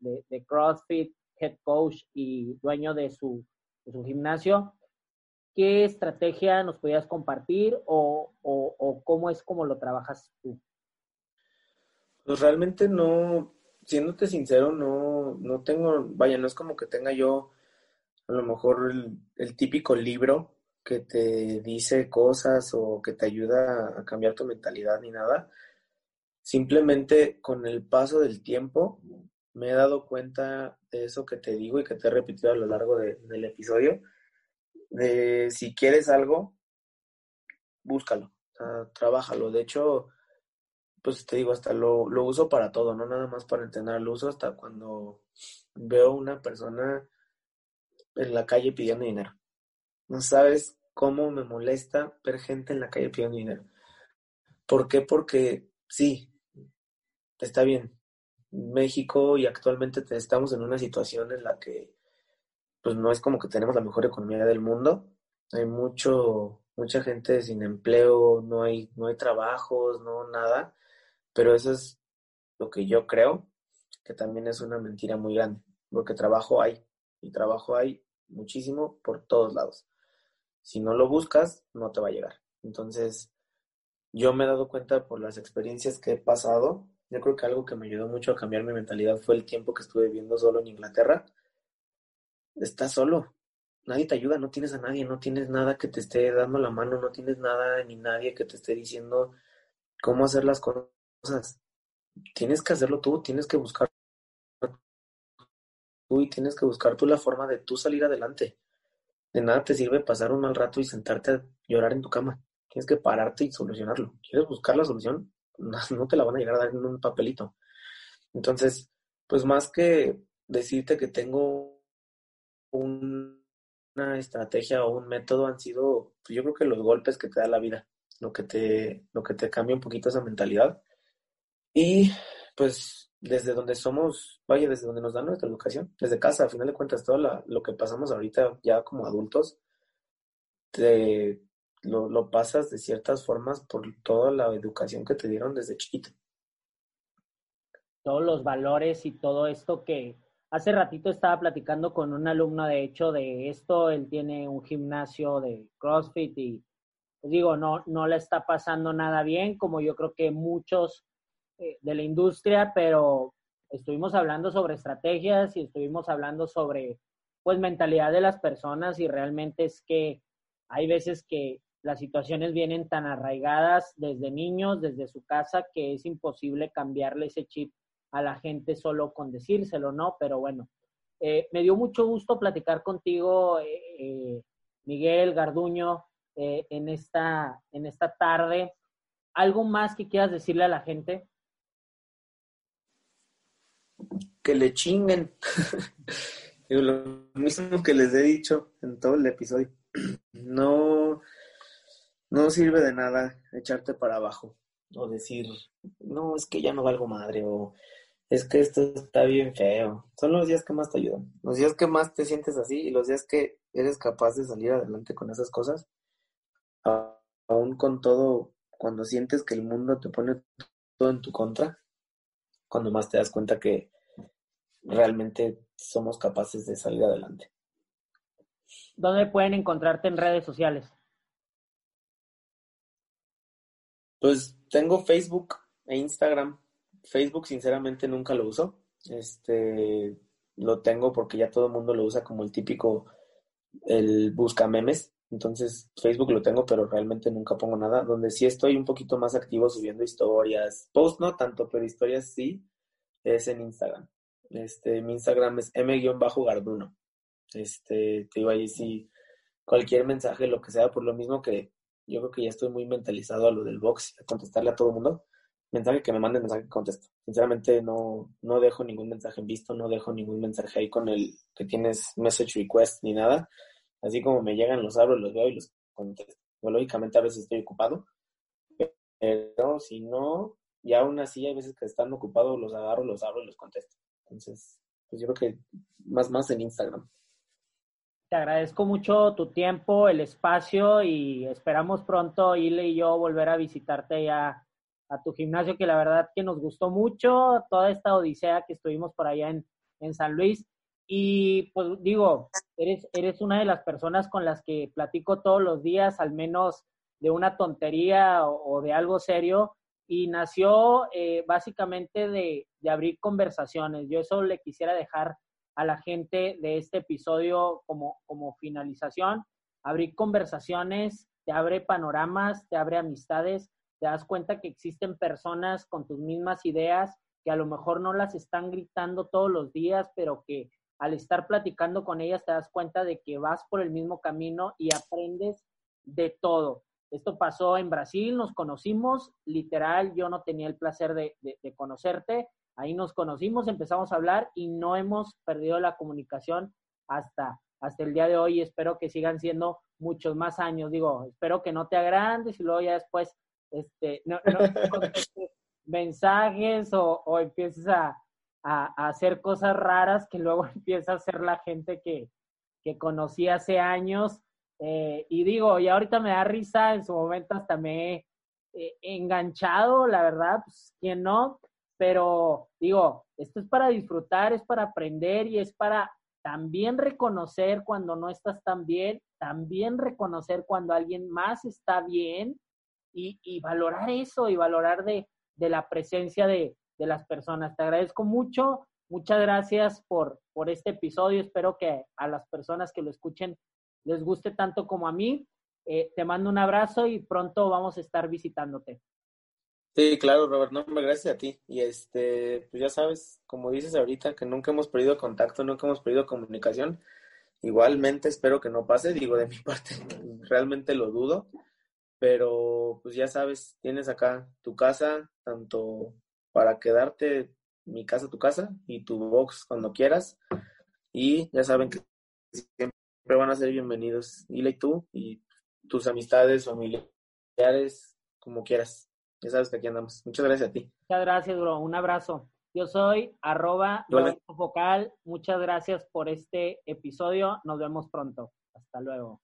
CrossFit, head coach y dueño de su gimnasio, ¿qué estrategia nos podías compartir o, o, cómo es como lo trabajas tú? Pues realmente no, siéndote sincero, no, no tengo, vaya, no es como que tenga yo a lo mejor el típico libro que te dice cosas o que te ayuda a cambiar tu mentalidad ni nada. Simplemente con el paso del tiempo me he dado cuenta de eso que te digo y que te he repetido a lo largo del episodio, de si quieres algo, búscalo, o trabájalo. De hecho, pues te digo, hasta lo, lo uso para todo, no nada más para entrenar, lo uso hasta cuando veo una persona en la calle pidiendo dinero. No sabes cómo me molesta ver gente en la calle pidiendo dinero. ¿Por qué? Porque sí, está bien. México y actualmente estamos en una situación en la que pues no es como que tenemos la mejor economía del mundo. Hay mucho, mucha gente sin empleo, no hay, no hay trabajos, no nada. Pero eso es lo que yo creo, que también es una mentira muy grande, porque trabajo hay, y trabajo hay muchísimo por todos lados. Si no lo buscas, no te va a llegar. Entonces, yo me he dado cuenta por las experiencias que he pasado, yo creo que algo que me ayudó mucho a cambiar mi mentalidad fue el tiempo que estuve viviendo solo en Inglaterra. Estás solo, nadie te ayuda, no tienes a nadie, no tienes nada que te esté dando la mano, no tienes nada ni nadie que te esté diciendo cómo hacer las cosas. Tienes que hacerlo tú, tienes que buscar tú y tienes que buscar tú la forma de tú salir adelante. De nada te sirve pasar un mal rato y sentarte a llorar en tu cama. Tienes que pararte y solucionarlo. ¿Quieres buscar la solución? No, te la van a llegar a dar en un papelito. Entonces, pues más que decirte que tengo una estrategia o un método han sido, pues yo creo que los golpes que te da la vida, lo que te, lo que te cambia un poquito esa mentalidad. Y pues desde donde somos, vaya, desde donde nos dan nuestra educación, desde casa, al final de cuentas, todo lo que pasamos ahorita ya como adultos, te, lo, lo, pasas de ciertas formas por toda la educación que te dieron desde chiquito. Todos los valores y todo esto que hace ratito estaba platicando con un alumno, de hecho, de esto, él tiene un gimnasio de CrossFit y, pues digo, no, no le está pasando nada bien, como yo creo que muchos eh, de la industria, pero estuvimos hablando sobre estrategias y estuvimos hablando sobre pues mentalidad de las personas y realmente es que hay veces que las situaciones vienen tan arraigadas desde niños, desde su casa, que es imposible cambiarle ese chip a la gente solo con decírselo, ¿no? Pero bueno, eh, me dio mucho gusto platicar contigo, eh, Miguel Garduño, en, esta, en esta tarde. ¿Algo más que quieras decirle a la gente? que le chinguen. lo mismo que les he dicho en todo el episodio. No, no sirve de nada echarte para abajo o decir, no, es que ya no valgo madre es que esto está bien feo. Son los días que más te ayudan, los días que más te sientes así y los días que eres capaz de salir adelante con esas cosas, aún con todo, cuando sientes que el mundo te pone todo en tu contra, cuando más te das cuenta que realmente somos capaces de salir adelante. ¿Dónde pueden encontrarte en redes sociales? Pues tengo Facebook e Instagram. Facebook sinceramente nunca lo uso. Este lo tengo porque ya todo el mundo lo usa como el típico el busca memes. Entonces Facebook lo tengo, pero realmente nunca pongo nada. Donde sí estoy un poquito más activo subiendo historias. Post no tanto, pero historias sí. Es en Instagram. Este, mi Instagram es m-garduno. Este, te digo ahí sí, cualquier mensaje, lo que sea, por lo mismo que yo creo que ya estoy muy mentalizado a lo del box, a contestarle a todo el mundo. Mensaje que me manden, mensaje que contesto. Sinceramente no, no dejo ningún mensaje en visto, no dejo ningún mensaje ahí con el que tienes message request ni nada. Así como me llegan, los abro, los veo y los contesto. lógicamente a veces estoy ocupado, pero si no, y aún así hay veces que están ocupados, los agarro, los abro y los contesto. Entonces, pues yo creo que más más en Instagram. Te agradezco mucho tu tiempo, el espacio y esperamos pronto, Ile y yo, volver a visitarte ya a tu gimnasio, que la verdad que nos gustó mucho toda esta odisea que estuvimos por allá en, en San Luis. Y pues digo, eres, eres una de las personas con las que platico todos los días, al menos de una tontería o, de algo serio, y nació eh, básicamente de, de abrir conversaciones. Yo eso le quisiera dejar a la gente de este episodio como, como finalización. Abrir conversaciones, te abre panoramas, te abre amistades, te das cuenta que existen personas con tus mismas ideas que a lo mejor no las están gritando todos los días, pero que al estar platicando con ellas te das cuenta de que vas por el mismo camino y aprendes de todo. Esto pasó en Brasil, nos conocimos, literal, yo no tenía el placer de, de conocerte, Ahí nos conocimos, empezamos a hablar y no hemos perdido la comunicación hasta, hasta el día de hoy. Espero que sigan siendo muchos más años. Digo, espero que no te agrandes y luego ya después este, no, mensajes o, o empieces a, a, hacer cosas raras que luego empieza a hacer la gente que, que conocí hace años. Eh, y digo, y ahorita me da risa, en su momento hasta me he enganchado, la verdad, pues, ¿quién no? pero digo, esto es para disfrutar, es para aprender y es para también reconocer cuando no estás tan bien, también reconocer cuando alguien más está bien y, valorar eso y valorar de, la presencia de, las personas. Te agradezco mucho, muchas gracias por, por este episodio, espero que a las personas que lo escuchen les guste tanto como a mí. Eh, te mando un abrazo y pronto vamos a estar visitándote. Sí, claro, Robert, no, gracias a ti. Y este, pues ya sabes, como dices ahorita, que nunca hemos perdido contacto, nunca hemos perdido comunicación. Igualmente espero que no pase, digo, de mi parte, realmente lo dudo, pero pues ya sabes, tienes acá tu casa, tanto para quedarte, mi casa, tu casa, y tu box cuando quieras. Y ya saben que siempre van a ser bienvenidos, y tú, y tus amistades, familiares, como quieras. Ya sabes que aquí andamos. Muchas gracias a ti. Muchas gracias, bro. Un abrazo. Yo soy arroba Focal. Muchas gracias por este episodio. Nos vemos pronto. Hasta luego.